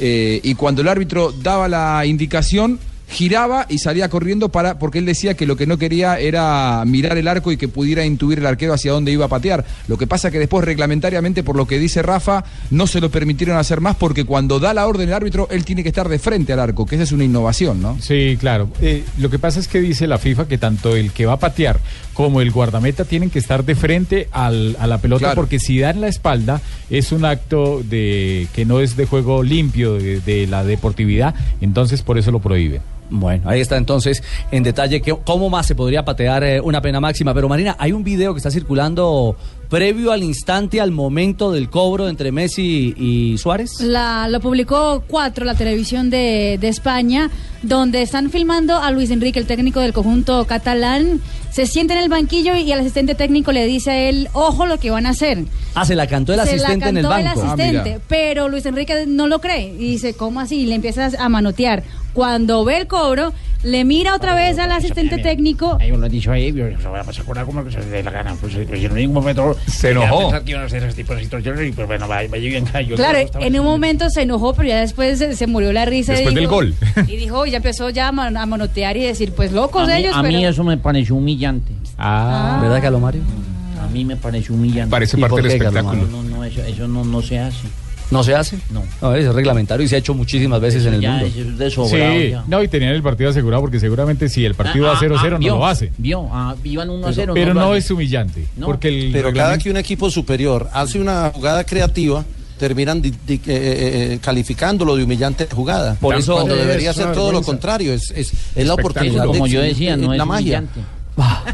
y cuando el árbitro daba la indicación, giraba y salía corriendo para porque él decía que lo que no quería era mirar el arco y que pudiera intuir el arquero hacia dónde iba a patear. Lo que pasa que después reglamentariamente, por lo que dice Rafa, no se lo permitieron hacer más porque cuando da la orden el árbitro, él tiene que estar de frente al arco, que esa es una innovación, ¿no? Sí, claro. Eh, lo que pasa es que dice la FIFA que tanto el que va a patear como el guardameta tienen que estar de frente al- a la pelota Claro. porque si dan la espalda es un acto de que no es de juego limpio de, de la deportividad, entonces por eso lo prohíben. Bueno, ahí está entonces en detalle que, cómo más se podría patear eh, una pena máxima. Pero Marina, hay un video que está circulando previo al instante, al momento del cobro entre Messi y Suárez. La, lo publicó Cuatro, la televisión de, de España, donde están filmando a Luis Enrique, el técnico del conjunto catalán. Se sienta en el banquillo y el asistente técnico le dice a él, ojo lo que van a hacer. Ah, se la cantó el Se la asistente en el banco. Ah, asistente, pero Luis Enrique no lo cree y dice, ¿cómo así? Y le empieza a manotear. Cuando ve el cobro, le mira otra vez al asistente técnico Ahí me lo han dicho ahí, yo, se va a pasar con algo que se le dé la gana. Pues, eh, pues, en ningún momento Se enojó. pensar que iban a hacer ese tipo de situaciones y pues bueno, vaya, vaya bien. Yo Claro, estaba- en un momento se enojó, pero ya después se, se murió la risa. y Después del gol. <laughs> Y dijo, y ya empezó ya a, man- a manotear y decir, pues locos a mí, ellos, a mí eso me pareció humillante. Ah, ¿verdad, Calomario? A mí me pareció humillante. Parece ¿Y parte por del espectáculo. No, no, eso, eso no, no se hace. ¿No se hace? No. es reglamentario y se ha hecho muchísimas veces en el ya, mundo. es de sobrado Sí, ya. no, y tenían el partido asegurado porque seguramente si el partido Ah, va 0-0 ah, no vio, lo hace. Vio, ah, iban 1 a 0. pero no es humillante. No. Porque el Pero cada que un equipo superior hace una jugada creativa, terminan di- di- eh, eh, eh, calificándolo de humillante jugada. Por eso- cuando Es debería ser todo lo contrario, es, es, es la oportunidad Como de yo decía, eh, no es la magia. humillante.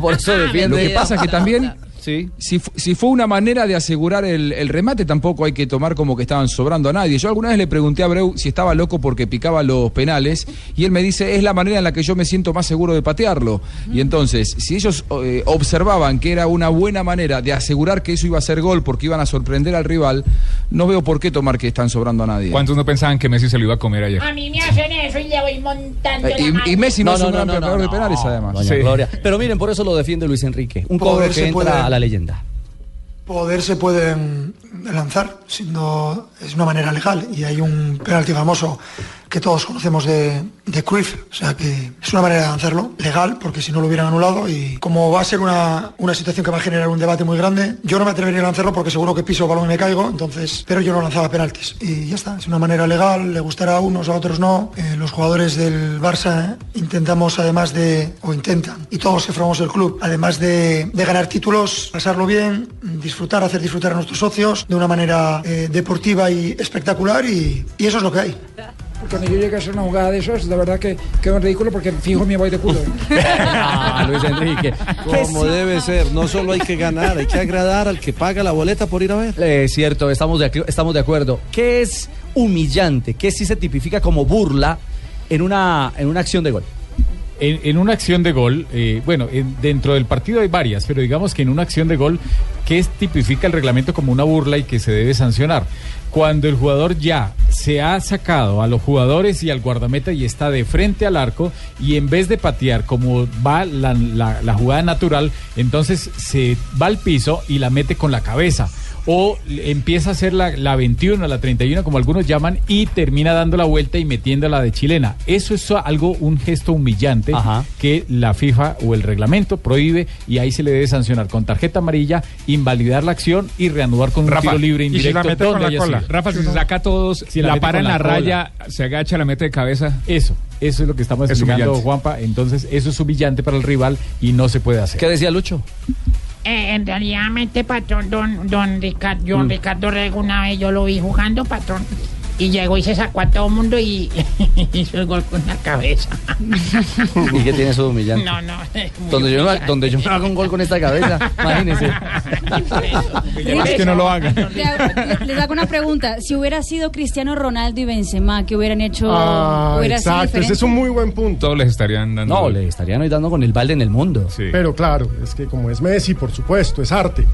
Por eso <laughs> defiende. Lo que pasa es que también, Sí. si, si fue una manera de asegurar el, el remate, tampoco hay que tomar como que estaban sobrando a nadie. Yo alguna vez le pregunté a Breu si estaba loco porque picaba los penales y él me dice, es la manera en la que yo me siento más seguro de patearlo. Y entonces, si ellos eh, observaban que era una buena manera de asegurar que eso iba a ser gol porque iban a sorprender al rival, no veo por qué tomar que están sobrando a nadie. ¿Cuántos no pensaban que Messi se lo iba a comer ayer? A mí me hacen eso y le voy montando Eh, la y, y Messi no, es un gran pateador de penales, además. Gloria. Pero miren, por eso lo defiende Luis Enrique. Un cobro que se entra puede- a la leyenda. Poder se pueden lanzar, siendo es una manera legal y hay un penalti famoso que todos conocemos de, de Cruyff, o sea que es una manera de lanzarlo, legal, porque si no lo hubieran anulado y como va a ser una, una situación que va a generar un debate muy grande, yo no me atrevería a lanzarlo porque seguro que piso el balón y me caigo, entonces, pero yo no lanzaba penaltis y ya está, es una manera legal, le gustará a unos, a otros no, Eh, los jugadores del Barça intentamos además de, o intentan, y todos que formamos el club, además de, de ganar títulos, pasarlo bien, disfrutar, hacer disfrutar a nuestros socios de una manera eh, deportiva y espectacular y, y eso es lo que hay. Cuando yo llegue a hacer una jugada de esos, de verdad que quedo en ridículo porque fijo me voy de culo. Ah, Luis Enrique. Como debe ser, no solo hay que ganar, hay que agradar al que paga la boleta por ir a ver. Es cierto, estamos de, estamos de acuerdo. ¿Qué es humillante? ¿Qué sí se tipifica como burla en una, en una acción de gol? En, en una acción de gol, eh, bueno, en- dentro del partido hay varias, pero digamos que en una acción de gol, ¿qué es- tipifica el reglamento como una burla y que se debe sancionar? Cuando el jugador ya se ha sacado a los jugadores y al guardameta y está de frente al arco y en vez de patear como va la, jugada natural, entonces se va al piso y la mete con la cabeza. O empieza a hacer la, la 21, la 31, como algunos llaman, y termina dando la vuelta y metiéndola de chilena. Eso es algo, un gesto humillante que la FIFA o el reglamento prohíbe y ahí se le debe sancionar con tarjeta amarilla, invalidar la acción y reanudar con un tiro libre si indirecto. la mete con donde la haya cola. sido. Rafa, si se saca a todos, Si la, para en la, cola. raya, se agacha, la mete de cabeza. Eso, eso es lo que estamos Es explicando, humillante. Juanpa. Entonces, eso es humillante para el rival y no se puede hacer. ¿Qué decía Lucho? Eh, en realidad, patrón, don, don Ricardo, don Mm. Ricardo Rego, una vez yo lo vi jugando, patrón. Y llegó y se sacó a todo el mundo y <laughs> hizo el gol con la cabeza. ¿Y qué tiene eso de humillante? No, no. es muy Donde yo, no- humillante. donde yo no haga un gol con esta cabeza, <laughs> imagínese. Es que no lo haga. <laughs> Le- Les hago una pregunta. Si hubiera sido Cristiano Ronaldo y Benzema, ¿qué hubieran hecho? Ah, ¿Hubiera sido exacto, ese es un muy buen punto. Todos les estarían dando. No, le estarían hoy dando con el balde en el mundo. Pero claro, es que como es Messi, por supuesto, es arte.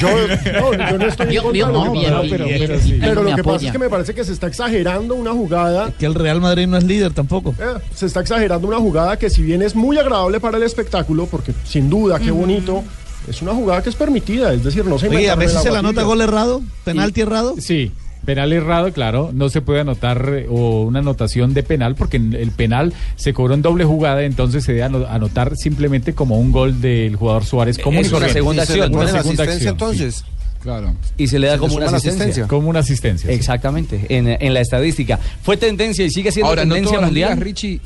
Yo, <laughs> no, yo no estoy de lo no, que bien, pero, bien, pero sí. pero Me lo que pasa es que me parece que se está exagerando una jugada. Que el Real Madrid no es líder tampoco. Eh, se está exagerando una jugada que si bien es muy agradable para el espectáculo, porque sin duda, qué bonito, es una jugada que es permitida, es decir, no se Oye, a veces se la nota gol errado, penalti errado. Sí, penal errado, claro. No se puede anotar eh, o una anotación de penal porque en el penal se cobró en doble jugada, entonces se debe ano- anotar simplemente como un gol del jugador Suárez. Como Es una segunda acción. Una ¿Pone la segunda asistencia, acción. entonces? Claro. Y se le da Se como una asistencia. asistencia. Como una asistencia. sí. Exactamente, en, en la estadística. Fue tendencia y sigue siendo Ahora, no tendencia las mundial. ligas, Richie.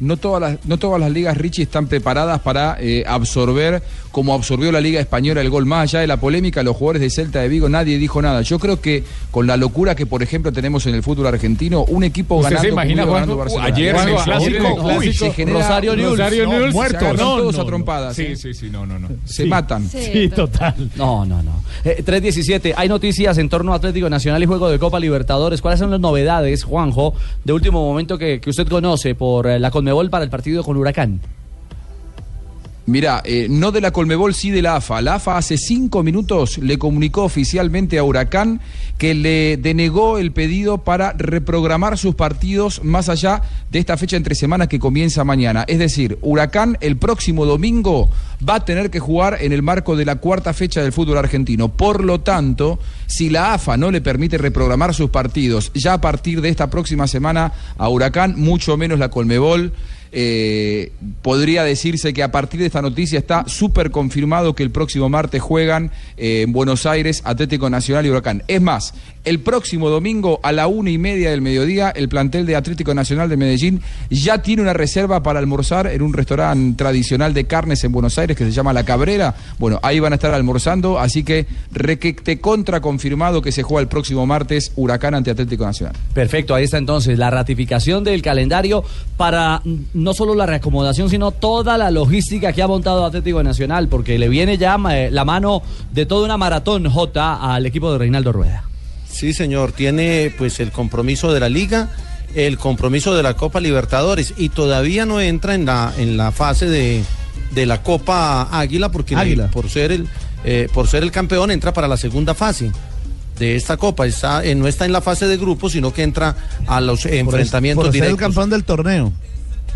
No todas, las, no todas las ligas, Richie, están preparadas para eh, absorber, como absorbió la Liga Española el gol. Más allá de la polémica, los jugadores de Celta de Vigo, nadie dijo nada. Yo creo que con la locura que, por ejemplo, tenemos en el fútbol argentino, un equipo ¿Usted ganando. se imagina, ganando? Barcelona. Ayer el clásico, uy, se genera- Rosario Newell's, Rosario no, Newell's, se agarran todos no, a no. trompadas. Sí, ¿eh? sí, sí, no, no, no. Se matan. Sí, total. No, no, no. Eh, 3.17, hay noticias en torno a Atlético Nacional y Juego de Copa Libertadores. ¿Cuáles son las novedades, Juanjo, de último momento que, que usted conoce por eh, la Conmebol para el partido con Huracán? Mira, eh, no de la Colmebol, sí de la AFA. La AFA hace cinco minutos le comunicó oficialmente a Huracán que le denegó el pedido para reprogramar sus partidos más allá de esta fecha entre semanas que comienza mañana. Es decir, Huracán el próximo domingo va a tener que jugar en el marco de la cuarta fecha del fútbol argentino. Por lo tanto, si la AFA no le permite reprogramar sus partidos ya a partir de esta próxima semana a Huracán, mucho menos la Colmebol. Eh, podría decirse que a partir de esta noticia está súper confirmado que el próximo martes juegan eh, en Buenos Aires Atlético Nacional y Huracán. Es más, el próximo domingo a la una y media del mediodía, el plantel de Atlético Nacional de Medellín ya tiene una reserva para almorzar en un restaurante tradicional de carnes en Buenos Aires que se llama La Cabrera. Bueno, ahí van a estar almorzando, así que requete contra confirmado que se juega el próximo martes Huracán ante Atlético Nacional. Perfecto, ahí está entonces la ratificación del calendario para mm, no solo la reacomodación, sino toda la logística que ha montado Atlético Nacional, porque le viene ya eh, la mano de toda una maratón J al equipo de Reinaldo Rueda. Sí, señor, tiene pues el compromiso de la liga, el compromiso de la Copa Libertadores y todavía no entra en la en la fase de, de la Copa Águila porque Águila. por ser el eh, por ser el campeón entra para la segunda fase de esta Copa, está eh, no está en la fase de grupos, sino que entra a los enfrentamientos por ser el directos campeón del torneo.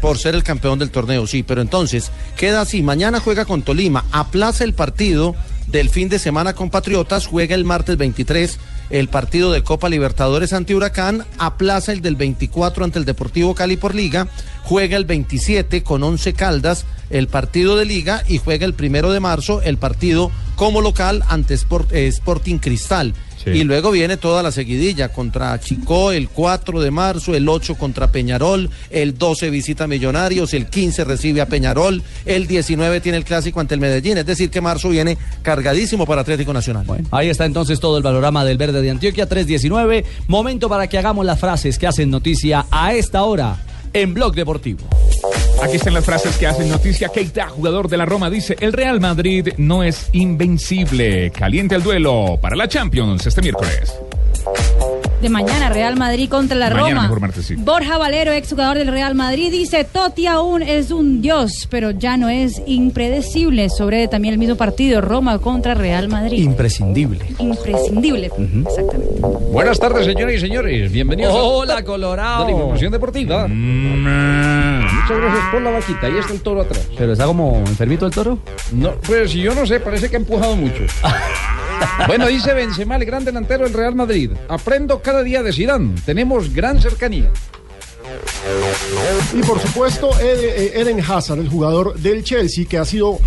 por ser el campeón del torneo, sí, pero entonces queda así, mañana juega con Tolima, aplaza el partido del fin de semana con Patriotas, juega el martes 23 el partido de Copa Libertadores ante Huracán, aplaza el del 24 ante el Deportivo Cali por Liga, juega el 27 con 11 Caldas el partido de Liga y juega el primero de marzo el partido como local ante eh, Sporting Cristal. Sí. Y luego viene toda la seguidilla contra Chicó el 4 de marzo, el 8 contra Peñarol, el 12 visita Millonarios, el 15 recibe a Peñarol, el 19 tiene el clásico ante el Medellín. Es decir, que marzo viene cargadísimo para Atlético Nacional. Ahí está entonces todo el panorama del verde de Antioquia 319. Momento para que hagamos las frases que hacen noticia a esta hora en Blog Deportivo. Aquí están las frases que hacen noticia. Keita, jugador de la Roma, dice: El Real Madrid no es invencible. Caliente el duelo para la Champions este miércoles. De mañana, Real Madrid contra la Mañana, Roma. mejor martes, sí. Borja Valero, exjugador del Real Madrid, dice, Totti aún es un dios, pero ya no es impredecible. Sobre también el mismo partido, Roma contra Real Madrid. Imprescindible. Imprescindible. Exactamente. Buenas tardes, señoras y señores. Bienvenidos Hola, a Colorado. de la información deportiva. Muchas gracias por la vaquita. Ahí está el toro atrás. ¿Pero está como enfermito el toro? No, pues yo no sé, parece que ha empujado mucho. <laughs> bueno, dice Benzema, el gran delantero del Real Madrid. Aprendo cada día de Zidane. Tenemos gran cercanía. Y por supuesto, eh, Eden Hazard, el jugador del Chelsea, que ha sido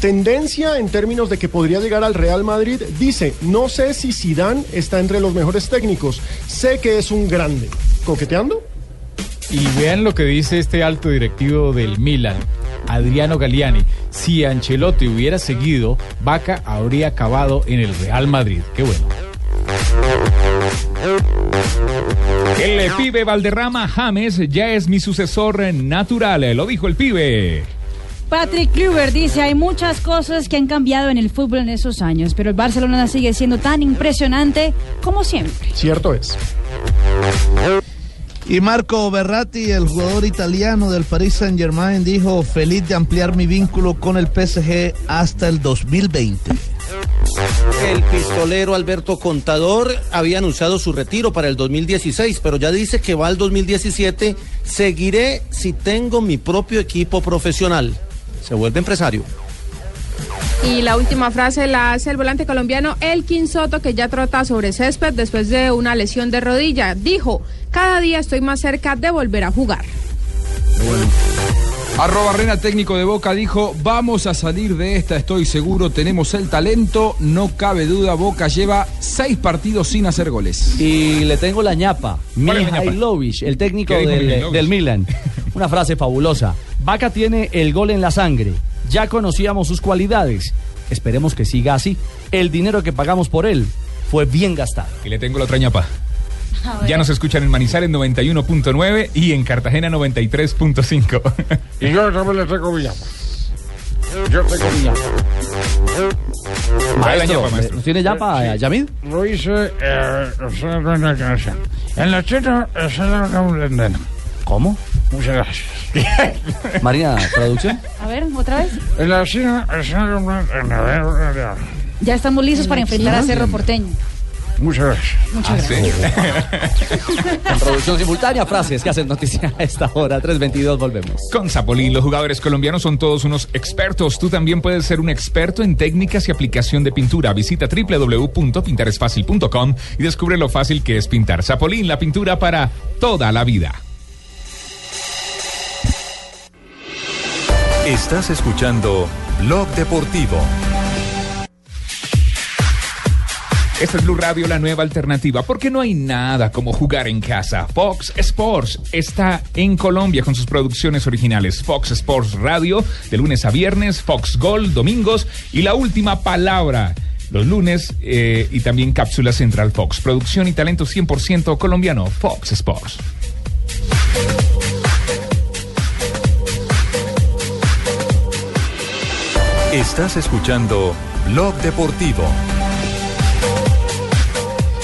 tendencia en términos de que podría llegar al Real Madrid, dice, no sé si Zidane está entre los mejores técnicos, sé que es un grande. ¿Coqueteando? Y vean lo que dice este alto directivo del Milan, Adriano Galliani. Si Ancelotti hubiera seguido, Vaca habría acabado en el Real Madrid. Qué bueno. El pibe Valderrama James ya es mi sucesor natural, lo dijo el pibe. Patrick Kluber dice, hay muchas cosas que han cambiado en el fútbol en esos años, pero el Barcelona sigue siendo tan impresionante como siempre. Cierto es. Y Marco Berratti, el jugador italiano del Paris Saint Germain, dijo feliz de ampliar mi vínculo con el PSG hasta el 2020. El pistolero Alberto Contador había anunciado su retiro para el 2016, pero ya dice que va al 2017. Seguiré si tengo mi propio equipo profesional. Se vuelve empresario. Y la última frase la hace el volante colombiano Elkin Soto, que ya trota sobre césped después de una lesión de rodilla. Dijo, cada día estoy más cerca de volver a jugar. Arroba Rena, técnico de Boca, dijo, vamos a salir de esta, estoy seguro, tenemos el talento, no cabe duda, Boca lleva seis partidos sin hacer goles. Y le tengo la ñapa. Mihailovic, el técnico ¿Qué dijo del, del Milan. <laughs> Una frase fabulosa. Vaca tiene el gol en la sangre. Ya conocíamos sus cualidades. Esperemos que siga así. El dinero que pagamos por él fue bien gastado. Y le tengo la otra ñapa. Ya nos escuchan en Manizales 91.9 y en Cartagena 93.5. Y yo también le tengo mi. Yo tengo mi. Maestro. ¿nos tiene ñapa, eh, Yamid? Lo hice eh, en la canción. En la china eh, se da un lendeno. ¿Cómo? Muchas gracias. <laughs> <laughs> Marina, traducción. A ver, otra vez. En la china eh, se un Ya estamos listos para enfrentar a Cerro Porteño. Muchas gracias. Muchas gracias. En producción simultánea, frases que hacen noticia a esta hora. 3.22, volvemos. Con Zapolín, los jugadores colombianos son todos unos expertos. Tú también puedes ser un experto en técnicas y aplicación de pintura. Visita www.pintaresfacil.com y descubre lo fácil que es pintar. Zapolín, la pintura para toda la vida. Estás escuchando Blog Deportivo. Esta es Blue Radio, la nueva alternativa, porque no hay nada como jugar en casa. Fox Sports está en Colombia con sus producciones originales. Fox Sports Radio, de lunes a viernes, Fox Gold, domingos y la última palabra. Los lunes eh, y también Cápsula Central Fox. Producción y talento 100% colombiano. Fox Sports. Estás escuchando Blog Deportivo.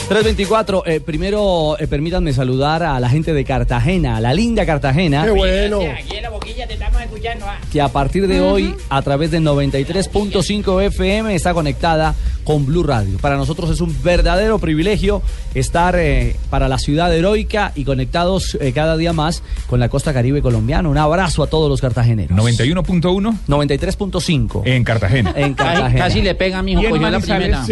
324, eh, primero eh, permítanme saludar a la gente de Cartagena, a la linda Cartagena. Qué bueno. Aquí en la boquilla te estamos escuchando. ah. que a partir de hoy, a través de 93.5 FM, está conectada con Blue Radio. Para nosotros es un verdadero privilegio estar eh, para la ciudad heroica y conectados eh, cada día más con la costa caribe colombiana. Un abrazo a todos los cartageneros. 91.1 93.5 en Cartagena. En Cartagena. casi le pega, Y en cogió la primera.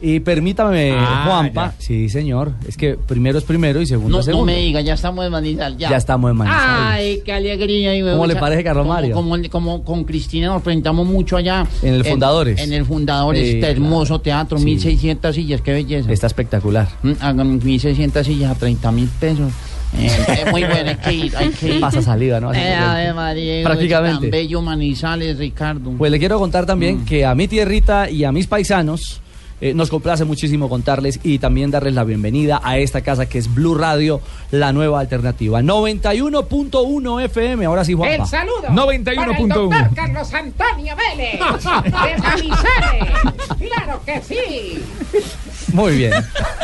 Y permítame, Ah, Juanpa. Sí, señor. Es que primero es primero y segundo No, es no segundo. me diga, ya estamos en Manizales. Ya, Ya estamos en Manizales. Ay, qué alegría. y ¿Cómo le parece, Carlos Como- Mario? Como, como con Cristina nos presentamos mucho allá. En el Fundadores. En, el Fundadores, este hermoso teatro, Sí. 1600 sillas, qué belleza. Está espectacular. Mm, Hagan 1600 sillas a 30 mil pesos. Eh, es muy bueno, hay que ir, hay que ir. Pasa saliva, ¿no? Eh, Ave María, Prácticamente. Tan bello Manizales, Ricardo. Pues le quiero contar también Mm. que a mi tierrita y a mis paisanos eh, nos complace muchísimo contarles y también darles la bienvenida a esta casa que es Blue Radio, la nueva alternativa. 91.1 FM, ahora sí, Juanpa. El saludo 91.1. para el doctor Carlos Antonio Vélez de. <laughs> Claro que sí. Muy bien.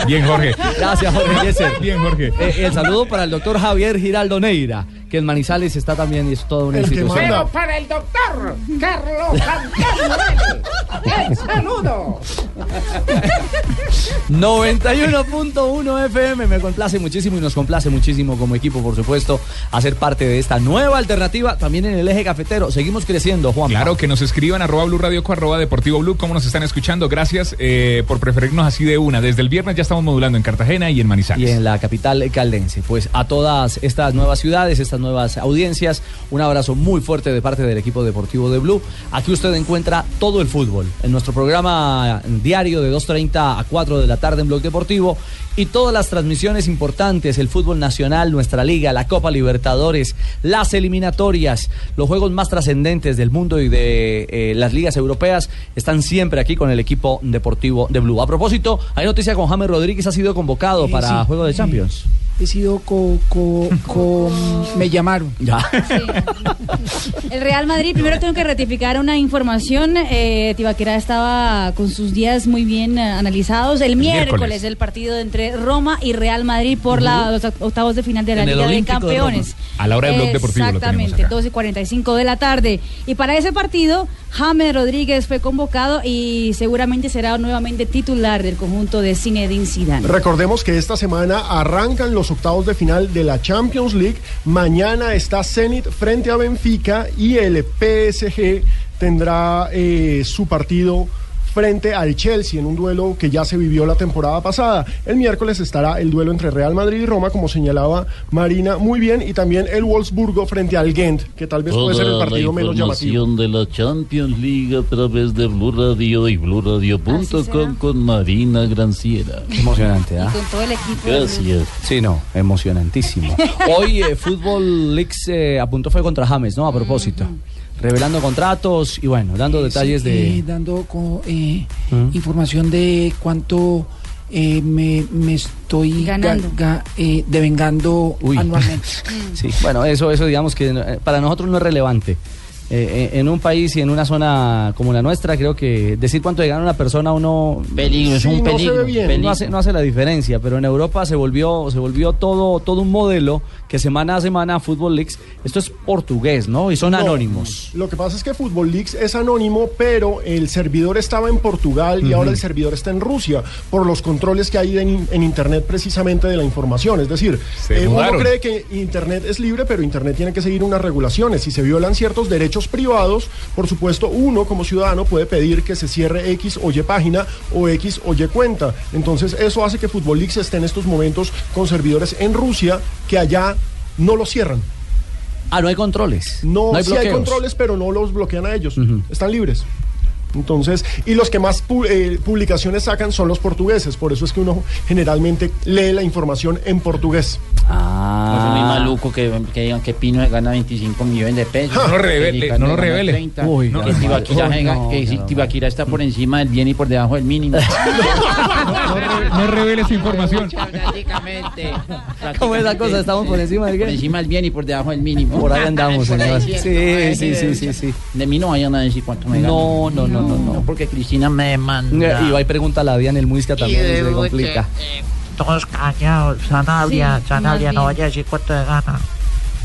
Bien, Jorge. Gracias, Jorge Yeser. Bien, Jorge. Eh, el saludo para el doctor Javier Giraldo Neira, que en Manizales está también y es toda una institución. Pero para el doctor Carlos Vélez. El saludo. <laughs> 91.1 FM, me complace muchísimo y nos complace muchísimo como equipo, por supuesto, hacer parte de esta nueva alternativa también en el eje cafetero. Seguimos creciendo, Juan. Claro, que nos escriban arroba Blue Radio arroba Deportivo Blue, cómo nos están escuchando. Gracias eh, por preferirnos así de una. Desde el viernes ya estamos modulando en Cartagena y en Manizales. Y en la capital caldense. Pues a todas estas nuevas ciudades, estas nuevas audiencias, un abrazo muy fuerte de parte del equipo deportivo de Blue. Aquí usted encuentra todo el fútbol en nuestro programa diario de 2.30 a 4 de la tarde en Blog Deportivo y todas las transmisiones importantes, el fútbol nacional, nuestra liga, la Copa Libertadores, las eliminatorias, los juegos más trascendentes del mundo y de eh, las ligas europeas están siempre aquí con el equipo deportivo de Blue. A propósito, hay noticia con James Rodríguez ha sido convocado Sí, para sí. Juego de Champions. He sido co, co, co- <laughs> me llamaron. Ya. El Real Madrid, primero tengo que rectificar una información. Eh, Tibaquera estaba con sus días muy bien eh, analizados. El, miércoles, miércoles. el partido entre Roma y Real Madrid por la- los octavos de final de la En Liga de Olímpico de Campeones. A la hora del Blog Deportivo Exactamente, acá. 12.45 de la tarde. Y para ese partido, James Rodríguez fue convocado y seguramente será nuevamente titular del conjunto de Zinedine Zidane. Recordemos que esta semana arrancan los octavos de final de la Champions League. Mañana está Zenit frente a Benfica y el PSG tendrá eh, su partido frente al Chelsea en un duelo que ya se vivió la temporada pasada. El miércoles estará el duelo entre Real Madrid y Roma, como señalaba Marina muy bien, y también el Wolfsburgo frente al Gent, que tal vez puede ser el partido menos llamativo. de la Champions League a través de Blue Radio y BlueRadio.com con Marina Granciera. Emocionante, ¿ah? Con todo el equipo. Gracias. Sí, no, emocionantísimo. <laughs> Hoy eh, Fútbol Leaks eh, apuntó fue contra James, ¿no? A propósito. Revelando contratos y bueno, dando detalles Sí, de... eh, dando eh, información de cuánto eh, me, me estoy ga- Ganando. ga- eh, devengando Uy. anualmente. <laughs> Sí, bueno, eso, eso digamos que eh, para nosotros no es relevante. Eh, en un país y en una zona como la nuestra, creo que decir cuánto le gana una persona uno Peligro, es Sí, un peligro. No hace, no hace la diferencia, pero en Europa se volvió, se volvió todo, todo un modelo que semana a semana Fútbol Leaks, esto es portugués, ¿no? Y son No, anónimos. Lo que pasa es que Football Leaks es anónimo, pero el servidor estaba en Portugal y ahora el servidor está en Rusia por los controles que hay en, en Internet precisamente de la información. Es decir, eh, uno cree que Internet es libre, pero Internet tiene que seguir unas regulaciones. Si se violan ciertos derechos privados, por supuesto, uno como ciudadano puede pedir que se cierre X o Y página o X o Y cuenta. Entonces, eso hace que Football Leaks esté en estos momentos con servidores en Rusia que allá no lo cierran. Ah, no hay controles. No, No hay sí hay controles, pero no los bloquean a ellos. Están libres. Entonces, y los que más pu- eh, publicaciones sacan son los portugueses. Por eso es que uno generalmente lee la información en portugués. Ah. No es muy maluco que, que digan que Pino gana 25 millones de pesos. No lo revele, no lo revele. 30, Uy, que no, Tibaquira, uy, venga, no, que si no, Tibaquira está por encima del bien y por debajo del mínimo. <laughs> No revele esa información. Prácticamente. ¿Cómo es la cosa? ¿Estamos por encima del qué? Por encima del bien y por debajo del mínimo. Por ahí andamos, <laughs> señor. Sí, sí, sí, sí, sí. De mí no vayan a decir cuánto me No, gano. no, no, no, no. porque Cristina me demanda. Y va y pregunta a la Diana el Muisca también, y se complica. Todos callados, Sanalia, Sí, Sanalia, más no vaya a decir cuánto de gana.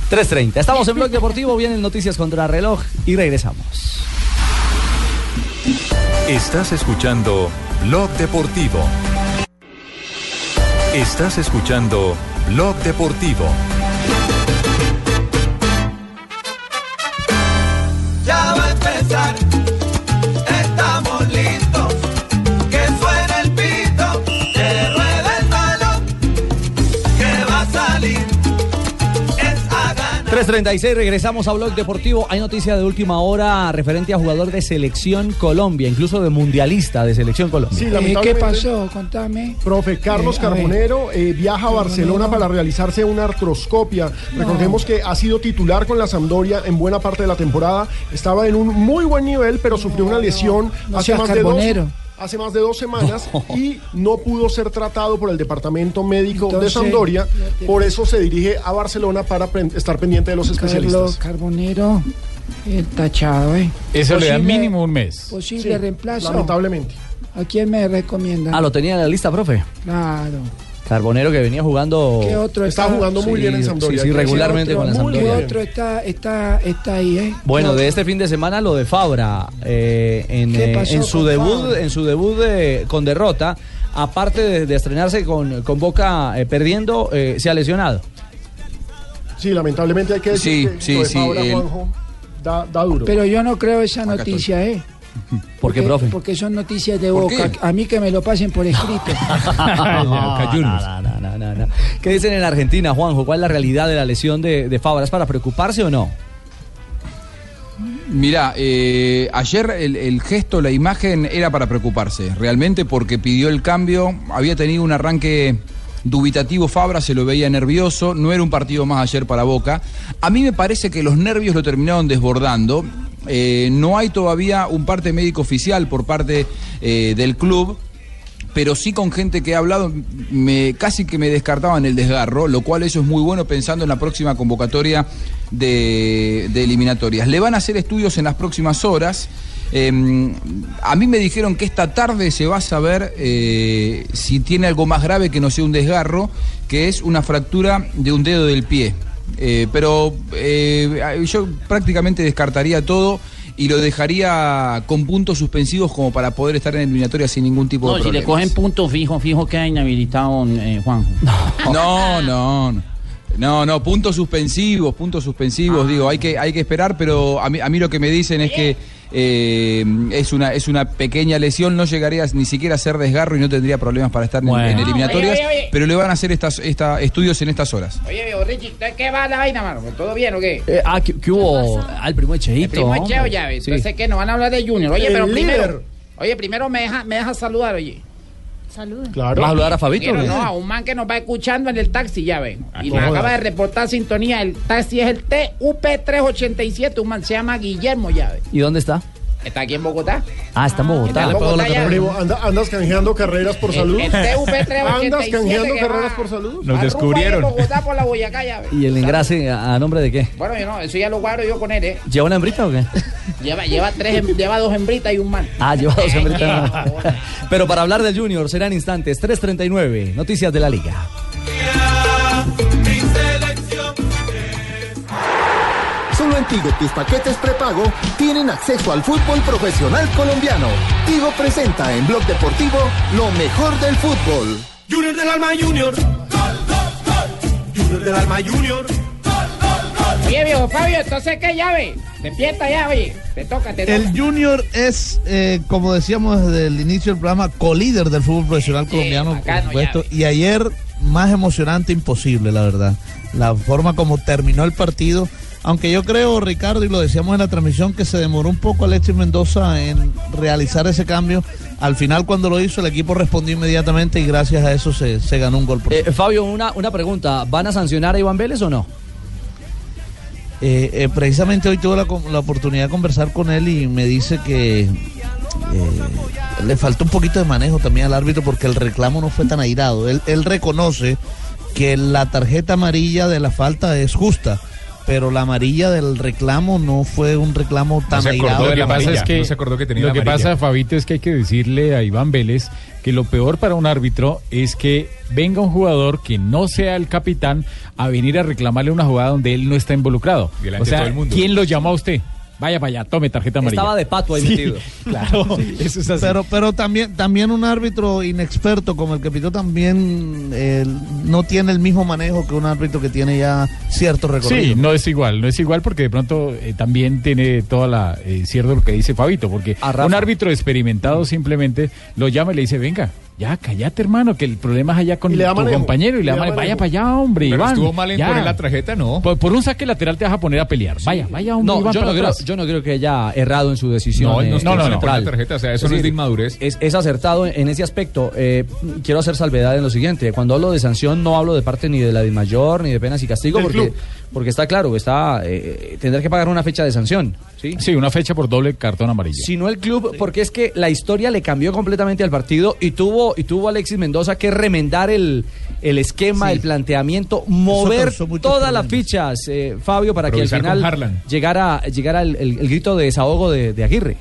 3.30. Estamos en Blog Deportivo, vienen noticias contra reloj y regresamos. Estás escuchando Blog Deportivo. Estás escuchando Blog Deportivo. 3.36, regresamos a Blog Deportivo. Hay noticia de última hora referente a jugador de Selección Colombia, incluso de mundialista de Selección Colombia. Sí, Eh, ¿Qué pasó? Contame. Profe Carlos Eh. Carbonero eh, viaja a Barcelona para realizarse una artroscopia. Recordemos que ha sido titular con la Sampdoria en buena parte de la temporada. Estaba en un muy buen nivel, pero sufrió una lesión no hace más de dos Carbonero. Hace más de dos semanas <laughs> y no pudo ser tratado por el departamento médico Entonces, de Sampdoria. Por eso se dirige a Barcelona para estar pendiente de los Carlos especialistas. Carbonero, el tachado, ¿eh? Eso le da mínimo un mes. Posible Sí, reemplazo. lamentablemente. ¿A quién me recomienda? Ah, lo tenía en la lista, profe. Claro. Carbonero que venía jugando. ¿Qué otro Está está? jugando muy Sí, bien en sí, Sampdoria. sí, decir. regularmente ¿Qué con la? Sampdoria. ¿Qué otro está, está, está ahí, eh? Bueno, ¿Qué de este fin de semana lo de Fabra eh, en, ¿Qué eh, pasó en su con debut, Fabra? en su debut de- con derrota, aparte de, de estrenarse con, con Boca eh, perdiendo, eh, se ha lesionado. Sí, lamentablemente hay que decir Sí, que sí, lo de sí, Fabra, el- Juanjo, da, da duro. Pero yo no creo esa Acá noticia, ¿eh? ¿Por qué, profe? Porque son noticias de ¿Por boca. qué? A mí que me lo pasen por escrito. <laughs> no, no, no, no, no, no. ¿Qué dicen en Argentina, Juanjo? ¿Cuál es la realidad de la lesión de, de Fabra? ¿Es para preocuparse o no? Mirá, eh, ayer el, el gesto, la imagen era para preocuparse, realmente porque pidió el cambio, había tenido un arranque dubitativo Fabra, se lo veía nervioso, no era un partido más ayer para Boca. A mí me parece que los nervios lo terminaron desbordando, eh, no hay todavía un parte médico oficial por parte eh, del club. pero sí con gente que ha hablado, casi que me descartaban el desgarro, lo cual eso es muy bueno pensando en la próxima convocatoria de, eliminatorias. Le van a hacer estudios en las próximas horas. Eh, a mí me dijeron que esta tarde se va a saber eh, si tiene algo más grave que no sea un desgarro, que es una fractura de un dedo del pie. Eh, pero eh, yo prácticamente descartaría todo y lo dejaría con puntos suspensivos como para poder estar en eliminatoria sin ningún tipo No, de si le problema. cogen punto fijo, fijo queda inhabilitado eh, Juanjo. No, no, no. No, no, puntos suspensivos, puntos suspensivos, digo, hay que, hay que esperar, pero a mí, a mí lo que me dicen es que eh, es, una, es una pequeña lesión, no llegaría ni siquiera a ser desgarro y no tendría problemas para estar en- Bueno. en, eliminatorias, Oye, oye, oye. pero le van a hacer estas, esta, estudios en estas horas. Oye, Richie, ¿usted ¿qué va la vaina, mano? ¿Todo bien o qué? Eh, ah, ¿qué, qué hubo? Al primo de Cheito. El primo hombre. Cheo ya, Sí. entonces ¿qué? Nos van a hablar de Junior. Oye, El pero líder. primero, oye, primero me deja, me deja saludar, oye. Saludos. Claro. ¿Vas a saludar a Fabito, Quiero, o qué? no, a un man que nos va escuchando en el taxi, ya ven. Y nos acaba de reportar sintonía. El taxi es el TUP387. Un man se llama Guillermo, ya ven. ¿Y dónde está? Está aquí en Bogotá. Ah, está en Bogotá. Está en Bogotá ya. Primo, anda- andas canjeando carreras por salud. el TUP387 <laughs> Andas canjeando carreras por salud. Nos ahí en Bogotá por la Boyacá, ya. <laughs> ¿Y el engrase a, a nombre de qué? Bueno, yo no, eso ya lo guardo yo con él, ¿eh? ¿Lleva una hembrita o qué? Lleva, lleva, tres, lleva dos hembritas y un man. Ah, lleva dos <laughs> hembritas. Pero para hablar del Junior serán instantes 3.39. Noticias de la Liga. Tigo tus paquetes prepago tienen acceso al fútbol profesional colombiano. Tigo presenta en Blog Deportivo lo mejor del fútbol. Junior del Alma Junior. Junior del Alma Junior. Oye, viejo Fabio, entonces qué llave. Despierta ya, oye. Te toca, te toca. El Junior es, eh, como decíamos desde el inicio del programa, colíder del fútbol profesional colombiano, por bacano, supuesto. Y ayer, más emocionante imposible, la verdad. La forma como terminó el partido. Aunque yo creo, Ricardo, y lo decíamos en la transmisión, que se demoró un poco Alexis Mendoza en realizar ese cambio. Al final, cuando lo hizo, el equipo respondió inmediatamente y gracias a eso se, se ganó un gol. por Eh, Fabio, una, una pregunta. ¿Van a sancionar a Iván Vélez o no? Eh, eh, precisamente hoy tuve la, oportunidad de conversar con él y me dice que eh, le faltó un poquito de manejo también al árbitro porque el reclamo no fue tan airado. Él, él reconoce que la tarjeta amarilla de la falta es justa, pero la amarilla del reclamo no fue un reclamo tan se acordó airado. de la Lo que pasa es que, no se acordó que tenía lo que amarilla. pasa, Fabito, es que hay que decirle a Iván Vélez que lo peor para un árbitro es que venga un jugador que no sea el capitán a venir a reclamarle una jugada donde él no está involucrado. Delante O sea, todo el mundo. ¿quién lo llamó a usted? Vaya para allá, tome tarjeta amarilla. Estaba de pato ahí Sí, metido. <laughs> Claro, eso es así. Pero, pero también, también un árbitro inexperto como el que pitó también eh, no tiene el mismo manejo que un árbitro que tiene ya cierto recorrido. Sí, no es igual, no es igual porque de pronto eh, también tiene toda la eh, cierto lo que dice Fabito, porque un árbitro experimentado simplemente lo llama y le dice, venga, ya cállate hermano, que el problema es allá con tu manejo, compañero y le le da manejo. vaya para allá, hombre, Pero Iván. estuvo mal en ya. poner la tarjeta, no. Por, por un saque lateral te vas a poner a pelear. Vaya, vaya, hombre, No, Iván, yo para no, creo. Yo no creo que haya errado en su decisión. No, no eh, la tarjeta, o sea, eso no es de inmadurez. Es, es acertado en ese aspecto. Eh, quiero hacer salvedad en lo siguiente. Cuando hablo de sanción, no hablo de parte ni de la mayor ni de penas y castigo, porque. Porque está claro, está eh, tendrá que pagar una fecha de sanción. ¿sí? Sí, una fecha por doble cartón amarillo. Sino el club, porque es que la historia le cambió completamente al partido y tuvo, y tuvo Alexis Mendoza que remendar el, el esquema, el planteamiento, mover todas las fichas, eh, Fabio, para que al final Harlan. llegara, llegara el, el- el grito de desahogo de, de Aguirre.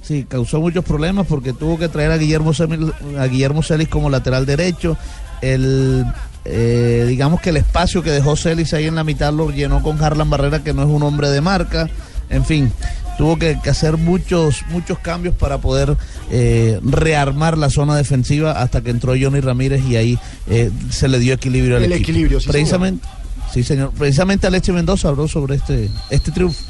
Sí, causó muchos problemas porque tuvo que traer a Guillermo Celis, a Guillermo Celis como lateral derecho. El, eh, digamos que el espacio que dejó Celis ahí en la mitad lo llenó con Harlan Barrera, que no es un hombre de marca. En fin, tuvo que, que hacer muchos, muchos cambios para poder eh, rearmar la zona defensiva hasta que entró Johnny Ramírez y ahí eh, se le dio equilibrio al El equipo. equilibrio, sí, Precisamente, sí, señor. Precisamente Alexis Mendoza habló sobre este, este triunfo.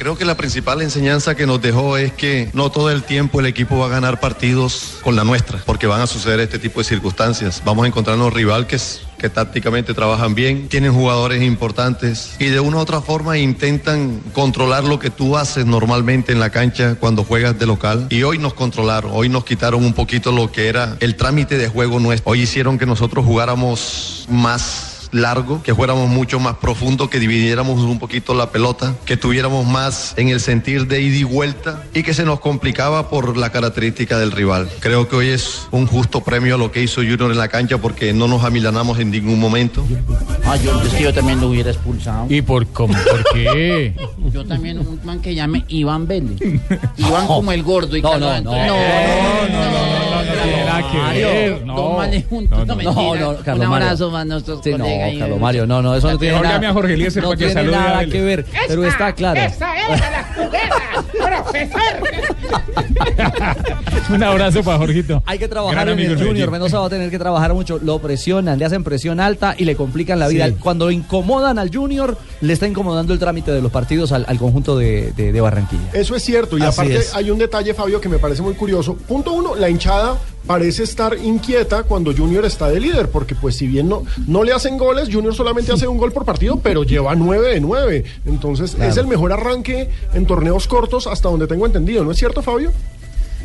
Creo que la principal enseñanza que nos dejó es que no todo el tiempo el equipo va a ganar partidos con la nuestra, porque van a suceder este tipo de circunstancias. Vamos a encontrarnos rival que, que tácticamente trabajan bien, tienen jugadores importantes y de una u otra forma intentan controlar lo que tú haces normalmente en la cancha cuando juegas de local. Y hoy nos controlaron, hoy nos quitaron un poquito lo que era el trámite de juego nuestro. Hoy hicieron que nosotros jugáramos más largo, que fuéramos mucho más profundo, que dividiéramos un poquito la pelota, que tuviéramos más en el sentir de ida y vuelta y que se nos complicaba por la característica del rival. Creo que hoy es un justo premio a lo que hizo Junior en la cancha porque no nos amilanamos en ningún momento. Ah, yo, es que yo también lo hubiera expulsado. ¿Y por, cómo, por qué? <laughs> Yo también, un man que llame Iván Vélez. Iván como el gordo y No, Carlos no, Antonio. no. tiene nada que ver, no. Dos manes juntos, no, No, mentira. no, Carlos Un Mario. abrazo para nuestros Sí, no, colegas. y- Carlos Mario, no, no, eso no tiene nada, llame a Jorge Eliezer no para que tiene nada ver, pero está claro. Esa era la juguera, <laughs> profesor. Un abrazo para Jorgito. Hay que trabajar Gran en el Junior. Mendoza va a tener que trabajar mucho. Lo presionan, le hacen presión alta y le complican la vida. Sí. Cuando incomodan al Junior, le está incomodando el trámite de los partidos al, al conjunto de, de- de Barranquilla. Eso es cierto. Y Así aparte es. hay un detalle, Fabio, que me parece muy curioso. Punto uno, la hinchada parece estar inquieta cuando Junior está de líder, porque pues si bien no, no le hacen goles, Junior solamente hace un gol por partido, pero lleva nueve de nueve. Entonces Claro. es el mejor arranque en torneos cortos hasta donde tengo entendido. ¿No es cierto, Fabio?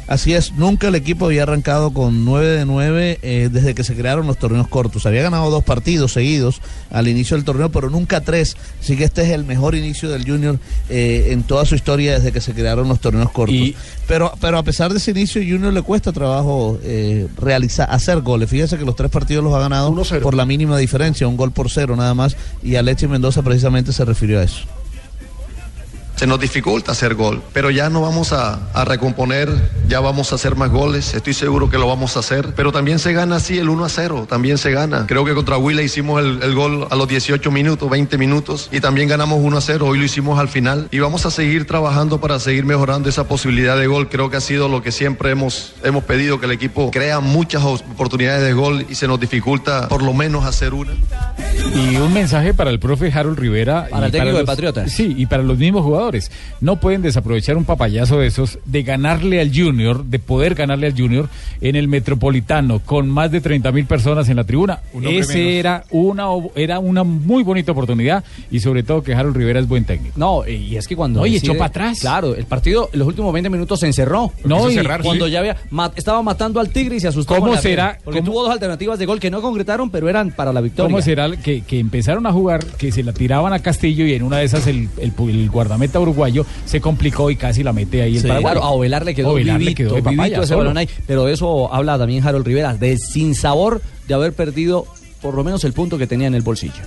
Así es, nunca el equipo había arrancado con 9 de 9 eh, desde que se crearon los torneos cortos. Había ganado dos partidos seguidos al inicio del torneo, pero nunca tres. Así que este es el mejor inicio del Junior eh, en toda su historia desde que se crearon los torneos cortos. pero, pero a pesar de ese inicio, Junior le cuesta trabajo eh, realizar, hacer goles. Fíjese que los tres partidos los ha ganado por la mínima diferencia, un gol por cero nada más. Y Alexis Mendoza precisamente se refirió a eso. Se nos dificulta hacer gol, pero ya no vamos a, a recomponer, ya vamos a hacer más goles, estoy seguro que lo vamos a hacer, pero también se gana así el 1 a 0, también se gana. Creo que contra Huila hicimos el, el gol a los 18 minutos, 20 minutos y también ganamos 1 a 0, hoy lo hicimos al final y vamos a seguir trabajando para seguir mejorando esa posibilidad de gol. Creo que ha sido lo que siempre hemos, hemos pedido, que el equipo crea muchas oportunidades de gol y se nos dificulta por lo menos hacer una. Y un mensaje para el profe Harold Rivera. Para y el técnico de los- Patriotas. Sí, y para los mismos jugadores. No pueden desaprovechar un papayazo de esos de ganarle al Junior, de poder ganarle al Junior en el Metropolitano con más de 30 mil personas en la tribuna. Ese menos. era una, era una muy bonita oportunidad y sobre todo que Harold Rivera es buen técnico. No, y es que cuando. Oye, decide- echó para atrás. Claro, el partido, en los últimos 20 minutos se encerró. No, y cerrar, cuando sí. ya había. estaba matando al Tigre y se asustó. ¿Cómo será- Porque cómo- tuvo dos alternativas de gol que no concretaron, pero eran para la victoria. ¿Cómo será que, que empezaron a jugar, que se la tiraban a Castillo y en una de esas el, el, el guardameta uruguayo se complicó y casi la mete ahí el Sí, claro, a Ovelar le quedó Ovelar le vivito, quedó de vivito papaya ese balón ahí. Pero de eso habla también Harold Rivera, de sin sabor de haber perdido por lo menos el punto que tenía en el bolsillo.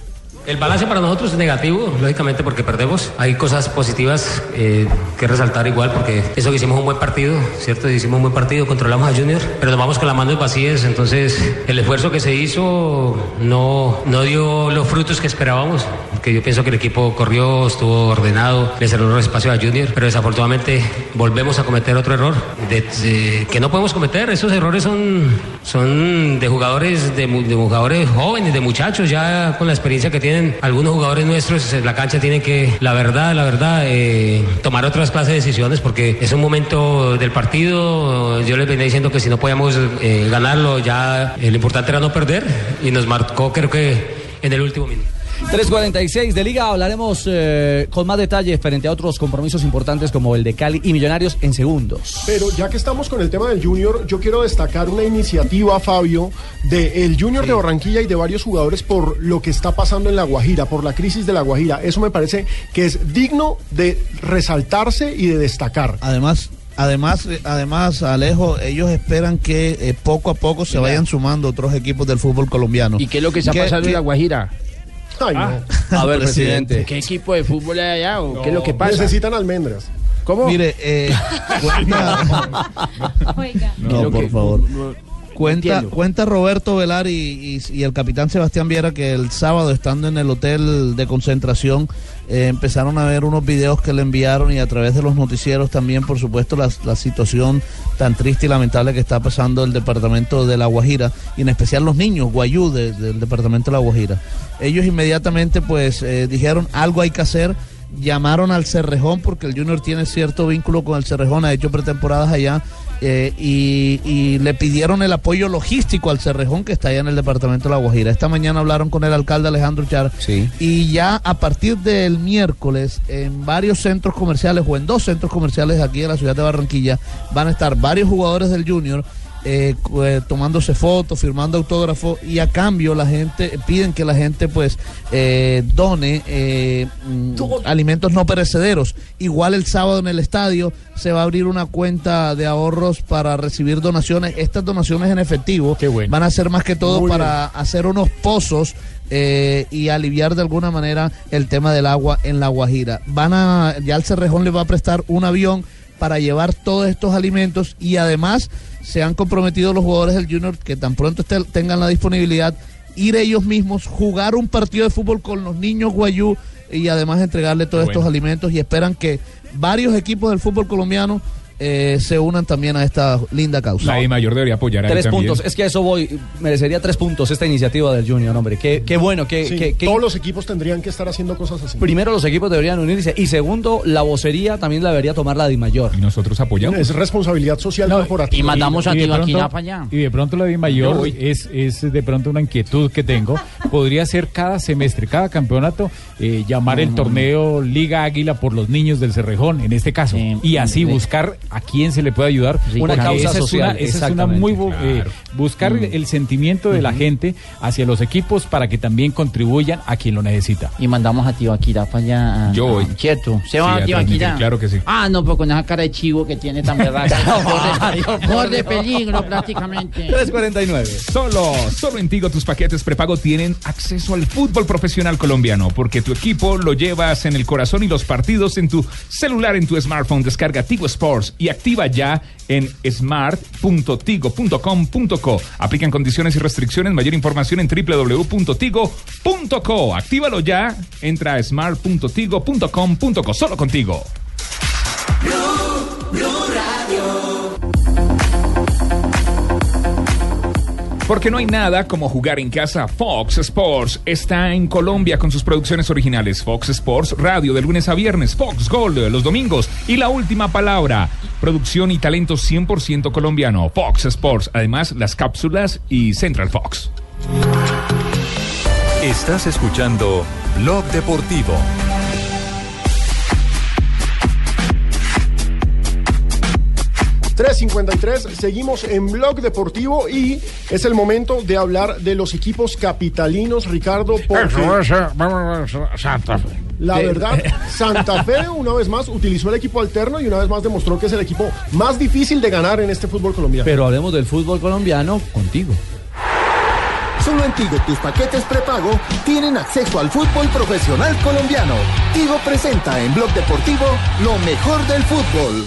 El balance para nosotros es negativo, lógicamente porque perdemos. Hay cosas positivas eh, que resaltar igual porque eso que hicimos un buen partido, ¿cierto? Hicimos un buen partido, controlamos a Junior, pero nos vamos con las manos vacías, entonces el esfuerzo que se hizo no, no dio los frutos que esperábamos, que yo pienso que el equipo corrió, estuvo ordenado, le cerró el espacio a Junior, pero desafortunadamente volvemos a cometer otro error de- de- que no podemos cometer. Esos errores son, son de jugadores, de, de jugadores jóvenes, de muchachos ya con la experiencia que tienen algunos jugadores nuestros en la cancha tienen que, la verdad, la verdad, eh, tomar otras clases de decisiones porque es un momento del partido. Yo les venía diciendo que si no podíamos eh, ganarlo, ya eh, lo importante era no perder y nos marcó creo que en el último minuto. 3.46 de Liga, hablaremos eh, con más detalles frente a otros compromisos importantes como el de Cali y Millonarios en segundos. Pero ya que estamos con el tema del Junior, yo quiero destacar una iniciativa, Fabio, del Junior de Barranquilla y de varios jugadores por lo que está pasando en La Guajira, por la crisis de La Guajira. Eso me parece que es digno de resaltarse y de destacar. Además, además, además, Alejo, ellos esperan que eh, poco a poco se vayan sumando otros equipos del fútbol colomdiano. ¿Y qué es lo que está pasando en La Guajira? Ay, no. A ver, presidente. ¿Qué equipo de fútbol hay allá o qué es lo que pasa? Necesitan almendras. ¿Cómo? Mire, eh, <laughs> cuenta- No, por que- favor. no, Cuenta, cuenta Roberto Velar y, y- y el capitán Sebastián Viera que el sábado estando en el hotel de concentración eh, empezaron a ver unos videos que le enviaron y a través de los noticieros también por supuesto la, la situación tan triste y lamentable que está pasando el departamento de La Guajira y en especial los niños guayú de- del departamento de La Guajira. Ellos inmediatamente pues eh, dijeron algo hay que hacer llamaron al Cerrejón porque el Junior tiene cierto vínculo con el Cerrejón, ha hecho pretemporadas allá eh, y, y le pidieron el apoyo logístico al Cerrejón que está allá en el departamento de La Guajira. Esta mañana hablaron con el alcalde Alejandro Char y ya a partir del miércoles en varios centros comerciales o en dos centros comerciales aquí de la ciudad de Barranquilla van a estar varios jugadores del Junior eh, eh, tomándose fotos, firmando autógrafos y a cambio la gente piden que la gente pues eh, done eh, mm, alimentos no perecederos. Igual el sábado en el estadio se va a abrir una cuenta de ahorros para recibir donaciones. Estas donaciones en efectivo van a ser más que todo Muy para hacer unos pozos eh, y aliviar de alguna manera el tema del agua en La Guajira. Van a, ya el Cerrejón le va a prestar un avión para llevar todos estos alimentos y además se han comprometido los jugadores del Junior que tan pronto esté- tengan la disponibilidad ir ellos mismos, jugar un partido de fútbol con los niños guayú y además entregarle todos Bueno. estos alimentos y esperan que varios equipos del fútbol colombiano eh, se unan también a esta linda causa. La I mayor debería apoyar ahí Tres también. puntos. Es que a eso voy. Merecería tres puntos esta iniciativa del Junior, hombre. Qué, qué bueno. Qué, Sí, qué- qué- Todos los equipos tendrían que estar haciendo cosas así. Primero, los equipos deberían unirse. Y segundo, la vocería también la debería tomar la Dimayor. Y nosotros apoyamos. Es responsabilidad social corporativa. Y de pronto- Y de pronto la de mayor es, es de pronto una inquietud que tengo. Podría ser cada semestre, cada campeonato, eh, llamar el torneo Liga Águila por los niños del Cerrejón, en este caso. y así sí. buscar a quién se le puede ayudar. Sí, Una causa esa es social, una, esa es una muy bu- eh, buscar Mm. el sentimiento de la gente hacia los equipos para que también contribuyan a quien lo necesita. Y mandamos a Tibaquira para allá. a- Yo voy. ¿Se Sí, va a transmitir, claro que sí. Ah, no, pero con esa cara de chivo que tiene tan verdad. <laughs> Por de peligro prácticamente. 349. Solo, solo en Tigo tus paquetes prepago tienen acceso al fútbol profesional colombiano, porque tu equipo lo llevas en el corazón y los partidos en tu celular, en tu smartphone. Descarga Tigo Sports y activa ya en smart.tigo.com.co. Aplican condiciones y restricciones. Mayor información en www.tigo.co. Actívalo ya. Entra a smart.tigo.com.co. Solo contigo. Porque no hay nada como jugar en casa. Fox Sports está en Colombia con sus producciones originales. Fox Sports Radio de lunes a viernes. Fox Gold los domingos. Y la última palabra. Producción y talento 100% colombiano. Fox Sports. Además, las cápsulas y Central Fox. Estás escuchando Blog Deportivo. .353, seguimos en Blog Deportivo y es el momento de hablar de los equipos capitalinos, Ricardo, porque Santa Fe. la verdad, <laughs> Santa Fe una vez más utilizó el equipo alterno y una vez más demostró que es el equipo más difícil de ganar en este fútbol colombiano. Pero hablemos del fútbol colombiano contigo. Solo en Tigo tus paquetes prepago tienen acceso al fútbol profesional colombiano. Tigo presenta en Blog Deportivo lo mejor del fútbol.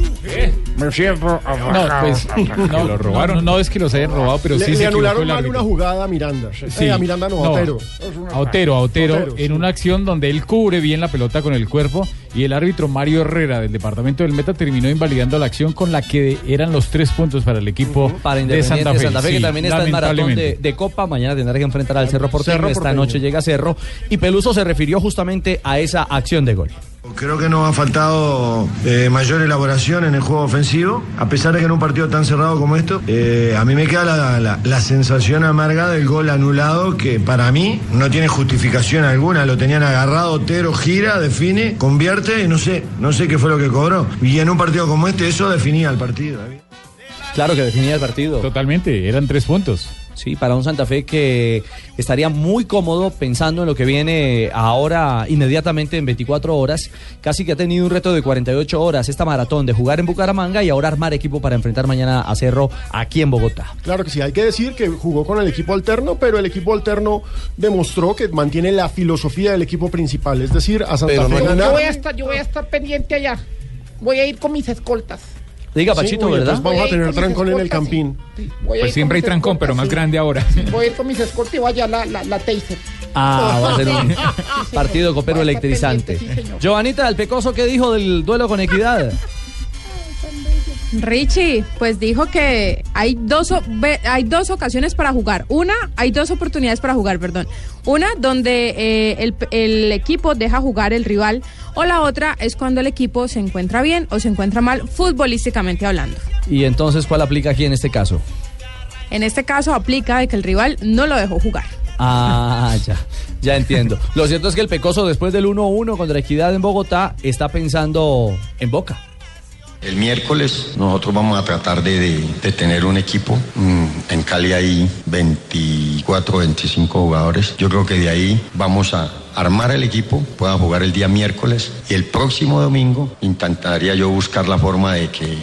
robaron. Me siento No, pues no, lo no, no es que los hayan robado, pero le, sí le se anularon mal una jugada a Miranda. Sí. Eh, a Miranda no, a Otero. A Otero, a Otero, Otero, en una acción donde él cubre bien la pelota con el cuerpo y el árbitro Mario Herrera del departamento del Meta terminó invalidando la acción con la que eran los tres puntos para el equipo Para de Independiente Santa Fe. Santa Fe, que Sí, también está en maratón de, de Copa. Mañana tendrá que enfrentar al Cerro Porteño. Cerro Esta noche llega Cerro. Y Peluso se refirió justamente a esa acción de gol. Creo que nos ha faltado eh, mayor elaboración en el juego ofensivo, a pesar de que en un partido tan cerrado como esto, eh, a mí me queda la, la- la sensación amarga del gol anulado que para mí no tiene justificación alguna, lo tenían agarrado, Otero gira, define, convierte y no sé, no sé qué fue lo que cobró. Y en un partido como este eso definía el partido. Claro que definía el partido. Totalmente, eran tres puntos. Sí, para un Santa Fe que estaría muy cómodo pensando en lo que viene ahora inmediatamente en 24 horas. Casi que ha tenido un reto de 48 horas esta maratón de jugar en Bucaramanga y ahora armar equipo para enfrentar mañana a Cerro aquí en Bogotá. Claro que sí, hay que decir que jugó con el equipo alterno, pero el equipo alterno demostró que mantiene la filosofía del equipo principal, es decir, a Santa Fe Yo ganar. voy, a estar, yo voy a estar pendiente allá. Voy a ir con mis escoltas. Diga, Sí, Pachito, uy, ¿verdad? entonces vamos a tener trancón en el campín. Pues siempre hay trancón, pero más grande ahora. sí. Voy a ir con mis escoltas y vaya la, la, la taser. Ah, va a ser un <laughs> Sí, partido copero electrizante. sí. Giovanita del Pecoso, ¿qué dijo del duelo con Equidad? Richie, pues dijo que hay dos, hay dos ocasiones para jugar. Una, hay dos oportunidades para jugar, perdón. Una donde eh, el, el equipo deja jugar el rival o la otra es cuando el equipo se encuentra bien o se encuentra mal futbolísticamente hablando. Y entonces, ¿cuál aplica aquí en este caso? En este caso aplica de que el rival no lo dejó jugar. Ah, ya, ya entiendo. Lo cierto es que el Pecoso, después del 1-1 contra Equidad en Bogotá, está pensando en Boca. El miércoles nosotros vamos a tratar de, tener un equipo. Mm, En Cali hay 24, 25 jugadores. Yo creo que de ahí vamos a armar el equipo, puedan jugar el día miércoles y el próximo domingo intentaría yo buscar la forma de que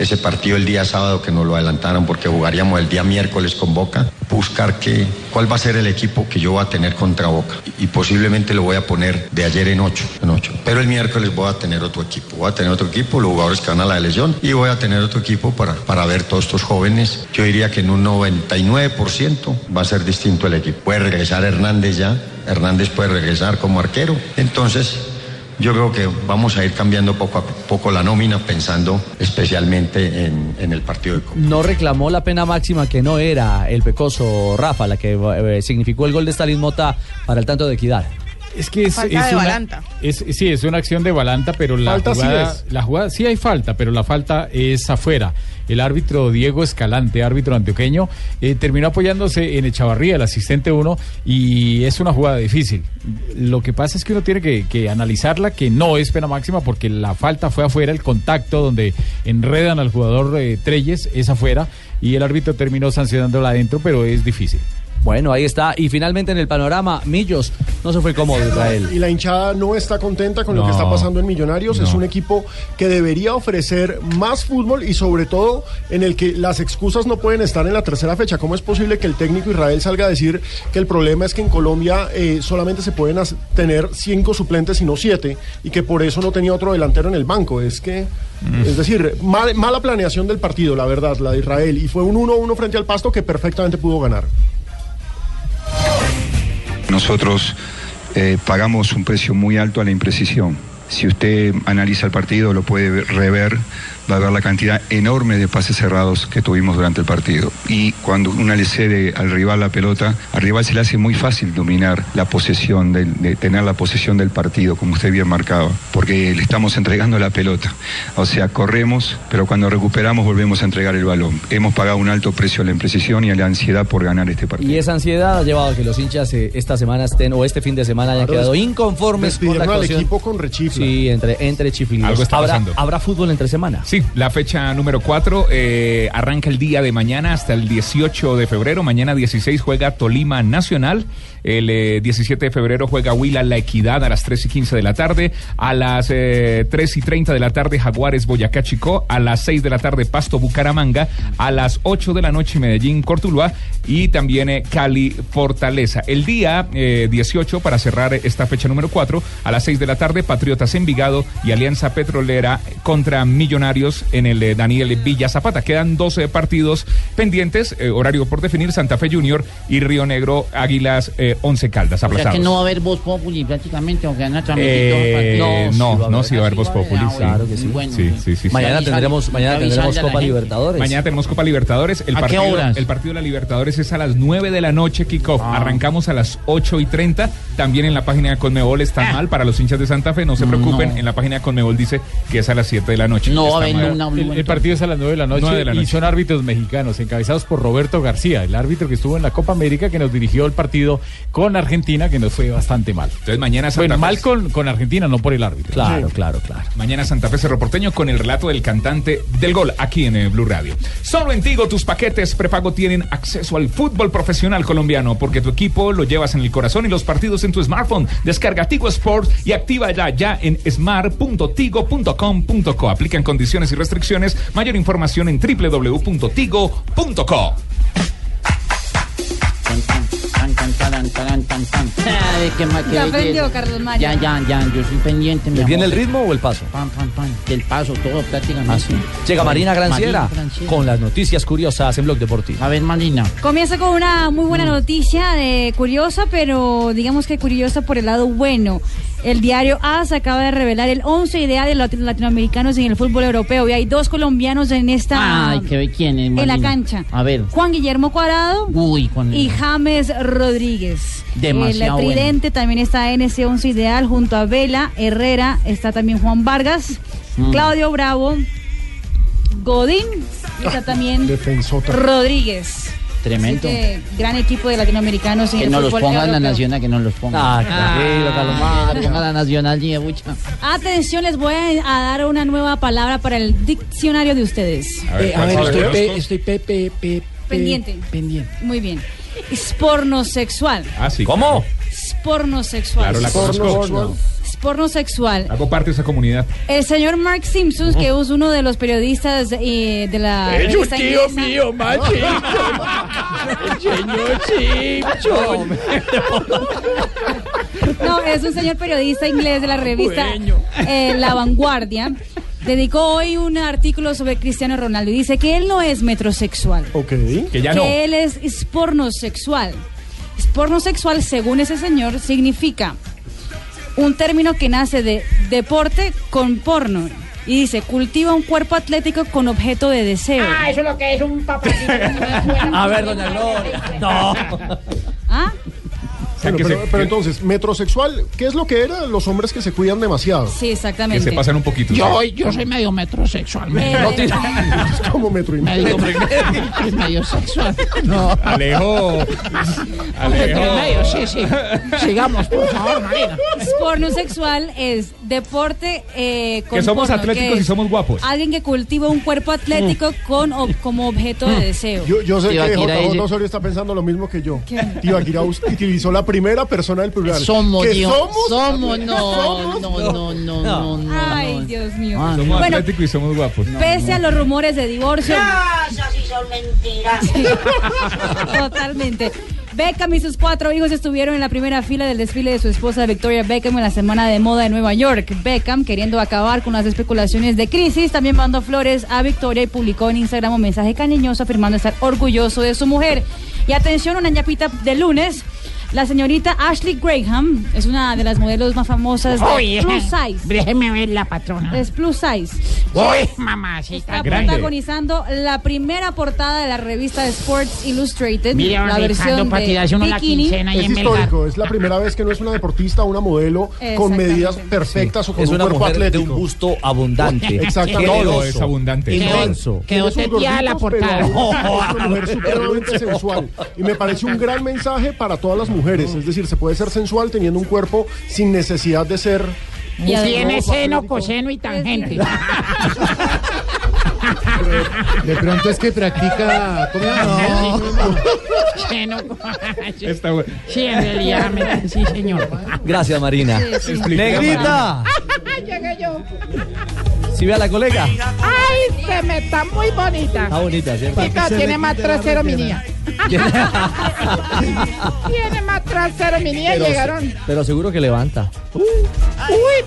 ese partido el día sábado que nos lo adelantaron porque jugaríamos el día miércoles con Boca, buscar que, cuál va a ser el equipo que yo voy a tener contra Boca y posiblemente lo voy a poner de ayer en ocho, en ocho. Pero el miércoles voy a tener otro equipo, voy a tener otro equipo, los jugadores que van a la elección y voy a tener otro equipo para, para ver todos estos jóvenes. Yo diría que en un 99% va a ser distinto el equipo. Puede regresar Hernández ya, Hernández puede regresar como arquero. Entonces, yo creo que vamos a ir cambiando poco a poco la nómina pensando especialmente en, el partido de Copa. No reclamó la pena máxima que no era el Pecoso Rafa, la que eh, significó el gol de Stalin Mota para el tanto de Equidad. Es que es, Falta es de una, Balanta. es- sí, es una acción de Balanta, pero la Falta sí jugada, es. la jugada, sí hay falta, pero la falta es afuera. El árbitro Diego Escalante, árbitro antioqueño, eh, terminó apoyándose en Echavarría, el asistente uno, y es una jugada difícil. Lo que pasa es que uno tiene que, que analizarla, que no es pena máxima, porque la falta fue afuera, el contacto donde enredan al jugador eh, Treyes es afuera, y el árbitro terminó sancionándola adentro, pero es difícil. Bueno, ahí está. Y finalmente en el panorama, Millos no se fue cómodo Israel. Y la hinchada no está contenta con lo que está pasando en Millonarios. Es un equipo que debería ofrecer más fútbol y sobre todo en el que las excusas no pueden estar en la tercera fecha. ¿Cómo es posible que el técnico Israel salga a decir que el problema es que en Colombia eh, solamente se pueden tener cinco suplentes y no siete y que por eso no tenía otro delantero en el banco? Es que, es decir, mal- mala planeación del partido, la verdad, la de Israel. Y fue un 1-1 frente al Pasto que perfectamente pudo ganar. Nosotros eh, pagamos un precio muy alto a la imprecisión. Si usted analiza el partido, lo puede ver- rever, va a ver la cantidad enorme de pases cerrados que tuvimos durante el partido. Y cuando uno le cede al rival la pelota, al rival se le hace muy fácil dominar la posesión, del- de, tener la posesión del partido, como usted bien marcaba, porque le estamos entregando la pelota. O sea, corremos, pero cuando recuperamos volvemos a entregar el balón. Hemos pagado un alto precio a la imprecisión y a la ansiedad por ganar este partido. Y esa ansiedad ha llevado a que los hinchas eh, esta semana estén, o este fin de semana hayan Claro, quedado inconformes con la al equipo con rechifla. Sí, entre, entre chiflidos. Algo está ¿Habrá. ¿Habrá fútbol entre semana? Sí, la fecha número 4 arranca el día de mañana hasta el 18 de febrero. Mañana 16 juega Tolima Nacional. El eh, 17 de febrero juega Huila La Equidad a las 3 y 15 de la tarde. A las eh, 3 y 30 de la tarde Jaguares Boyacá Chicó. A las 6 de la tarde Pasto Bucaramanga. A las 8 de la noche Medellín Cortuluá. Y también eh, Cali Fortaleza. El día eh, 18 para cerrar esta fecha número 4 a las 6 de la tarde Patriotas Envigado y Alianza Petrolera contra Millonarios en el eh, Daniel Villa Zapata. Quedan 12 partidos pendientes, eh, horario por definir, Santa Fe Junior y Río Negro Águilas eh, Once Caldas O sea que aplazados. no va a haber voz populi prácticamente, o que van a transmitir Eh, partidos. no, no, sí va a haber Voz Populi. sí. Claro que sí. Bueno, Sí, sí, sí, sí. Mañana tendremos, mañana tendremos Copa. Libertadores. Mañana tenemos Copa Libertadores. El ¿A qué partido, horas? El partido de la Libertadores es a las 9 de la noche, kickoff. Ah. Arrancamos a las 8 y 30. También en la página de Conmebol está mal para los hinchas de Santa Fe. No se preocupen. No. En la página de Conmebol dice que es a las 7 de la noche. No va a mal. una El, el partido es a las 9 de la noche, 9 de la y noche. son árbitros mexicanos encabezados por Roberto García, el árbitro que estuvo en la Copa América que nos dirigió el partido con Argentina que nos fue bastante mal. Entonces mañana Santa Bueno, Fe- mal con, con Argentina, no por el árbitro. Claro, claro, claro. Mañana Santa Fe Cerro Porteño con el relato del cantante del gol aquí en eh, Blue Radio. Solo en Tigo tus paquetes prepago tienen acceso al fútbol profesional colombiano porque tu equipo lo llevas en el corazón y los partidos en tu smartphone. Descarga Tigo Sports y activa ya, ya en smart.tigo.com.co. Aplican condiciones y restricciones. Mayor información en www.tigo.co. Tan, tan, taran, taran, tan, tan. <laughs> Ay, qué Ya aprendió, Carlos Mario. Ya, ya, ya, yo soy pendiente, mi ¿Le viene el ritmo o el paso? Pam, pam, pam. Del paso, todo prácticamente. Ah, sí. Llega Marina Granciera Marina Granciera. con las noticias curiosas en Blog Deportivo. A ver, Marina. Comienza con una muy buena noticia, de curiosa, pero digamos que curiosa por el lado bueno. El diario AS acaba de revelar el 11 ideal de los latinoamericanos en el fútbol europeo y hay dos colombianos en esta Ay, qué quién es, en la cancha. A ver. Juan Guillermo Cuadrado Uy, con y James Rodríguez. Demasiado el tridente también está en ese 11 ideal junto a Vela, Herrera, está también Juan Vargas, Mm. Claudio Bravo, Godín y está también Defensota. Rodríguez. Tremendo. Este gran equipo de latinoamericanos en Que nos los ponga en la nacional, que nos los ponga. Ah, tranquilo, Calomar. Ponga la nacional, sí, mucha. Atención, les voy a, a dar una nueva palabra para el diccionario de ustedes. Eh, a ver, estoy, pe, estoy pe, pe, pe- pe- Pendiente. Pendiente. Muy bien. Espornosexual. Ah, sí. ¿Cómo? Espornosexual. Claro, la conozco. Espornosexual. Hago parte de esa comunidad. El señor Mark Simpson, que es uno de los periodistas eh, de la. Es un revista tío inglesa- mío, macho. El señor Simpson. No, es un señor periodista inglés de la revista eh, La Vanguardia. Dedicó hoy un artículo sobre Cristiano Ronaldo y dice que él no es metrosexual. Ok. Que ya que no. él es, es pornosexual. Es pornosexual, según ese señor, significa un término que nace de deporte con porno. Y dice, cultiva un cuerpo atlético con objeto de deseo. Ah, eso es lo que es un papacito. <laughs> A ver, doña Gloria. No. ¿Ah? Bueno, que pero, se- pero que- entonces, metrosexual, ¿qué es lo que era? Los hombres que se cuidan demasiado. Sí, Que exactamente. se pasan un poquito. Yo, yo soy medio metrosexual. <laughs> Es como metro y medio. Medio, es medio sexual. No. Alejo. Metro y Alejo. medio, sí, sí. Sigamos, por favor, Marina. Pornosexual es deporte eh, con Que somos porno, atléticos que y somos guapos. Alguien que cultiva un cuerpo atlético con ob- como objeto de deseo. Yo, yo sé que Tibaquira J.J. Osorio está pensando lo mismo que yo. Tibaquira us- utilizó la primera persona del plural. Somos, ¿Que Dios. somos? Somos, no, Somos. no, no, no, no, no. Ay, Dios mío. Ah, Somos Bueno, atléticos y somos guapos. pese a los rumores de divorcio. Esas sí son mentiras. <laughs> Totalmente. Beckham y sus cuatro hijos estuvieron en la primera fila del desfile de su esposa Victoria Beckham en la Semana de Moda de Nueva York. Beckham, queriendo acabar con las especulaciones de crisis, también mandó flores a Victoria y publicó en Instagram un mensaje cariñoso afirmando estar orgulloso de su mujer. Y atención, una ñapita de lunes. La señorita Ashley Graham es una de las modelos más famosas de Oye, Plus Size. déjeme ver la patrona. Es Plus Size. Uy, mamacita. Está grande. protagonizando la primera portada de la revista Sports Illustrated, Mire, la versión para de bikini. quincena Es histórico, es la primera vez que no es una deportista o una modelo con medidas perfectas o con Es un una cuerpo mujer de atlético. un busto abundante. Exactamente. Todo es abundante. Inmenso. Quedó teteada la portada. Es una mujer supremamente sensual. Y me parece un gran mensaje para todas las mujeres. Es decir, se puede ser sensual teniendo un cuerpo sin necesidad de ser. Y Tiene seno, coseno y tangente. <laughs> De pronto es que practica. ¿Cómo? Seno. Está bueno. Sí, en realidad, me- sí, señor. Gracias, Marina. Sí, sí. Negrita. <laughs> Llegué yo. Si ve a la colega. Ay, se me está muy bonita. Está bonita. Sí, pero <laughs> tiene más trasero mi niña. Tiene más trasero mi niña Pero, llegaron. pero seguro que levanta. Uy,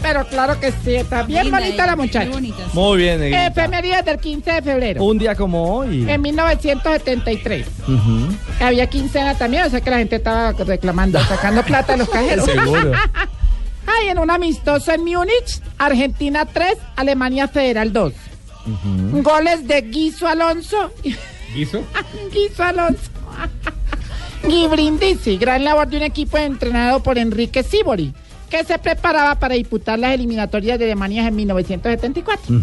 pero claro que sí, está bien Linda bonita la muchacha. muy bonita. Muy bien, Negrita. Efemérides del 15 de febrero. Un día como hoy. En 1973. Ujú. Había quincena también, o sea que la gente estaba reclamando, sacando plata de los <laughs> cajeros. Seguro. Ay, en un amistoso en Múnich, Argentina 3, Alemania Federal 2. Goles de Guiso Alonso. ¿Guiso? <laughs> Guiso Alonso. <laughs> Gui Brindisi, gran labor de un equipo entrenado por Enrique Sibori, que se preparaba para disputar las eliminatorias de Alemania en 1974.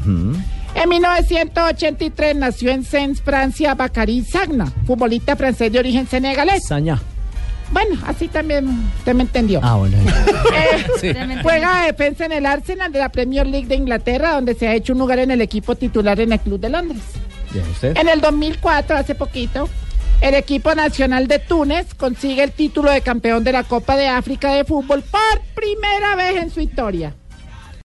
En 1983 nació en Sens, Francia, Bacari Sagna, futbolista francés de origen senegalés. Saña. Bueno, así también usted me entendió. Ah, bueno. Eh, <laughs> Sí. Juega de defensa en el Arsenal de la Premier League de Inglaterra, donde se ha hecho un lugar en el equipo titular en el Club de Londres. Ya, usted. En el 2004, hace poquito, el equipo nacional de Túnez consigue el título de campeón de la Copa de África de fútbol por primera vez en su historia.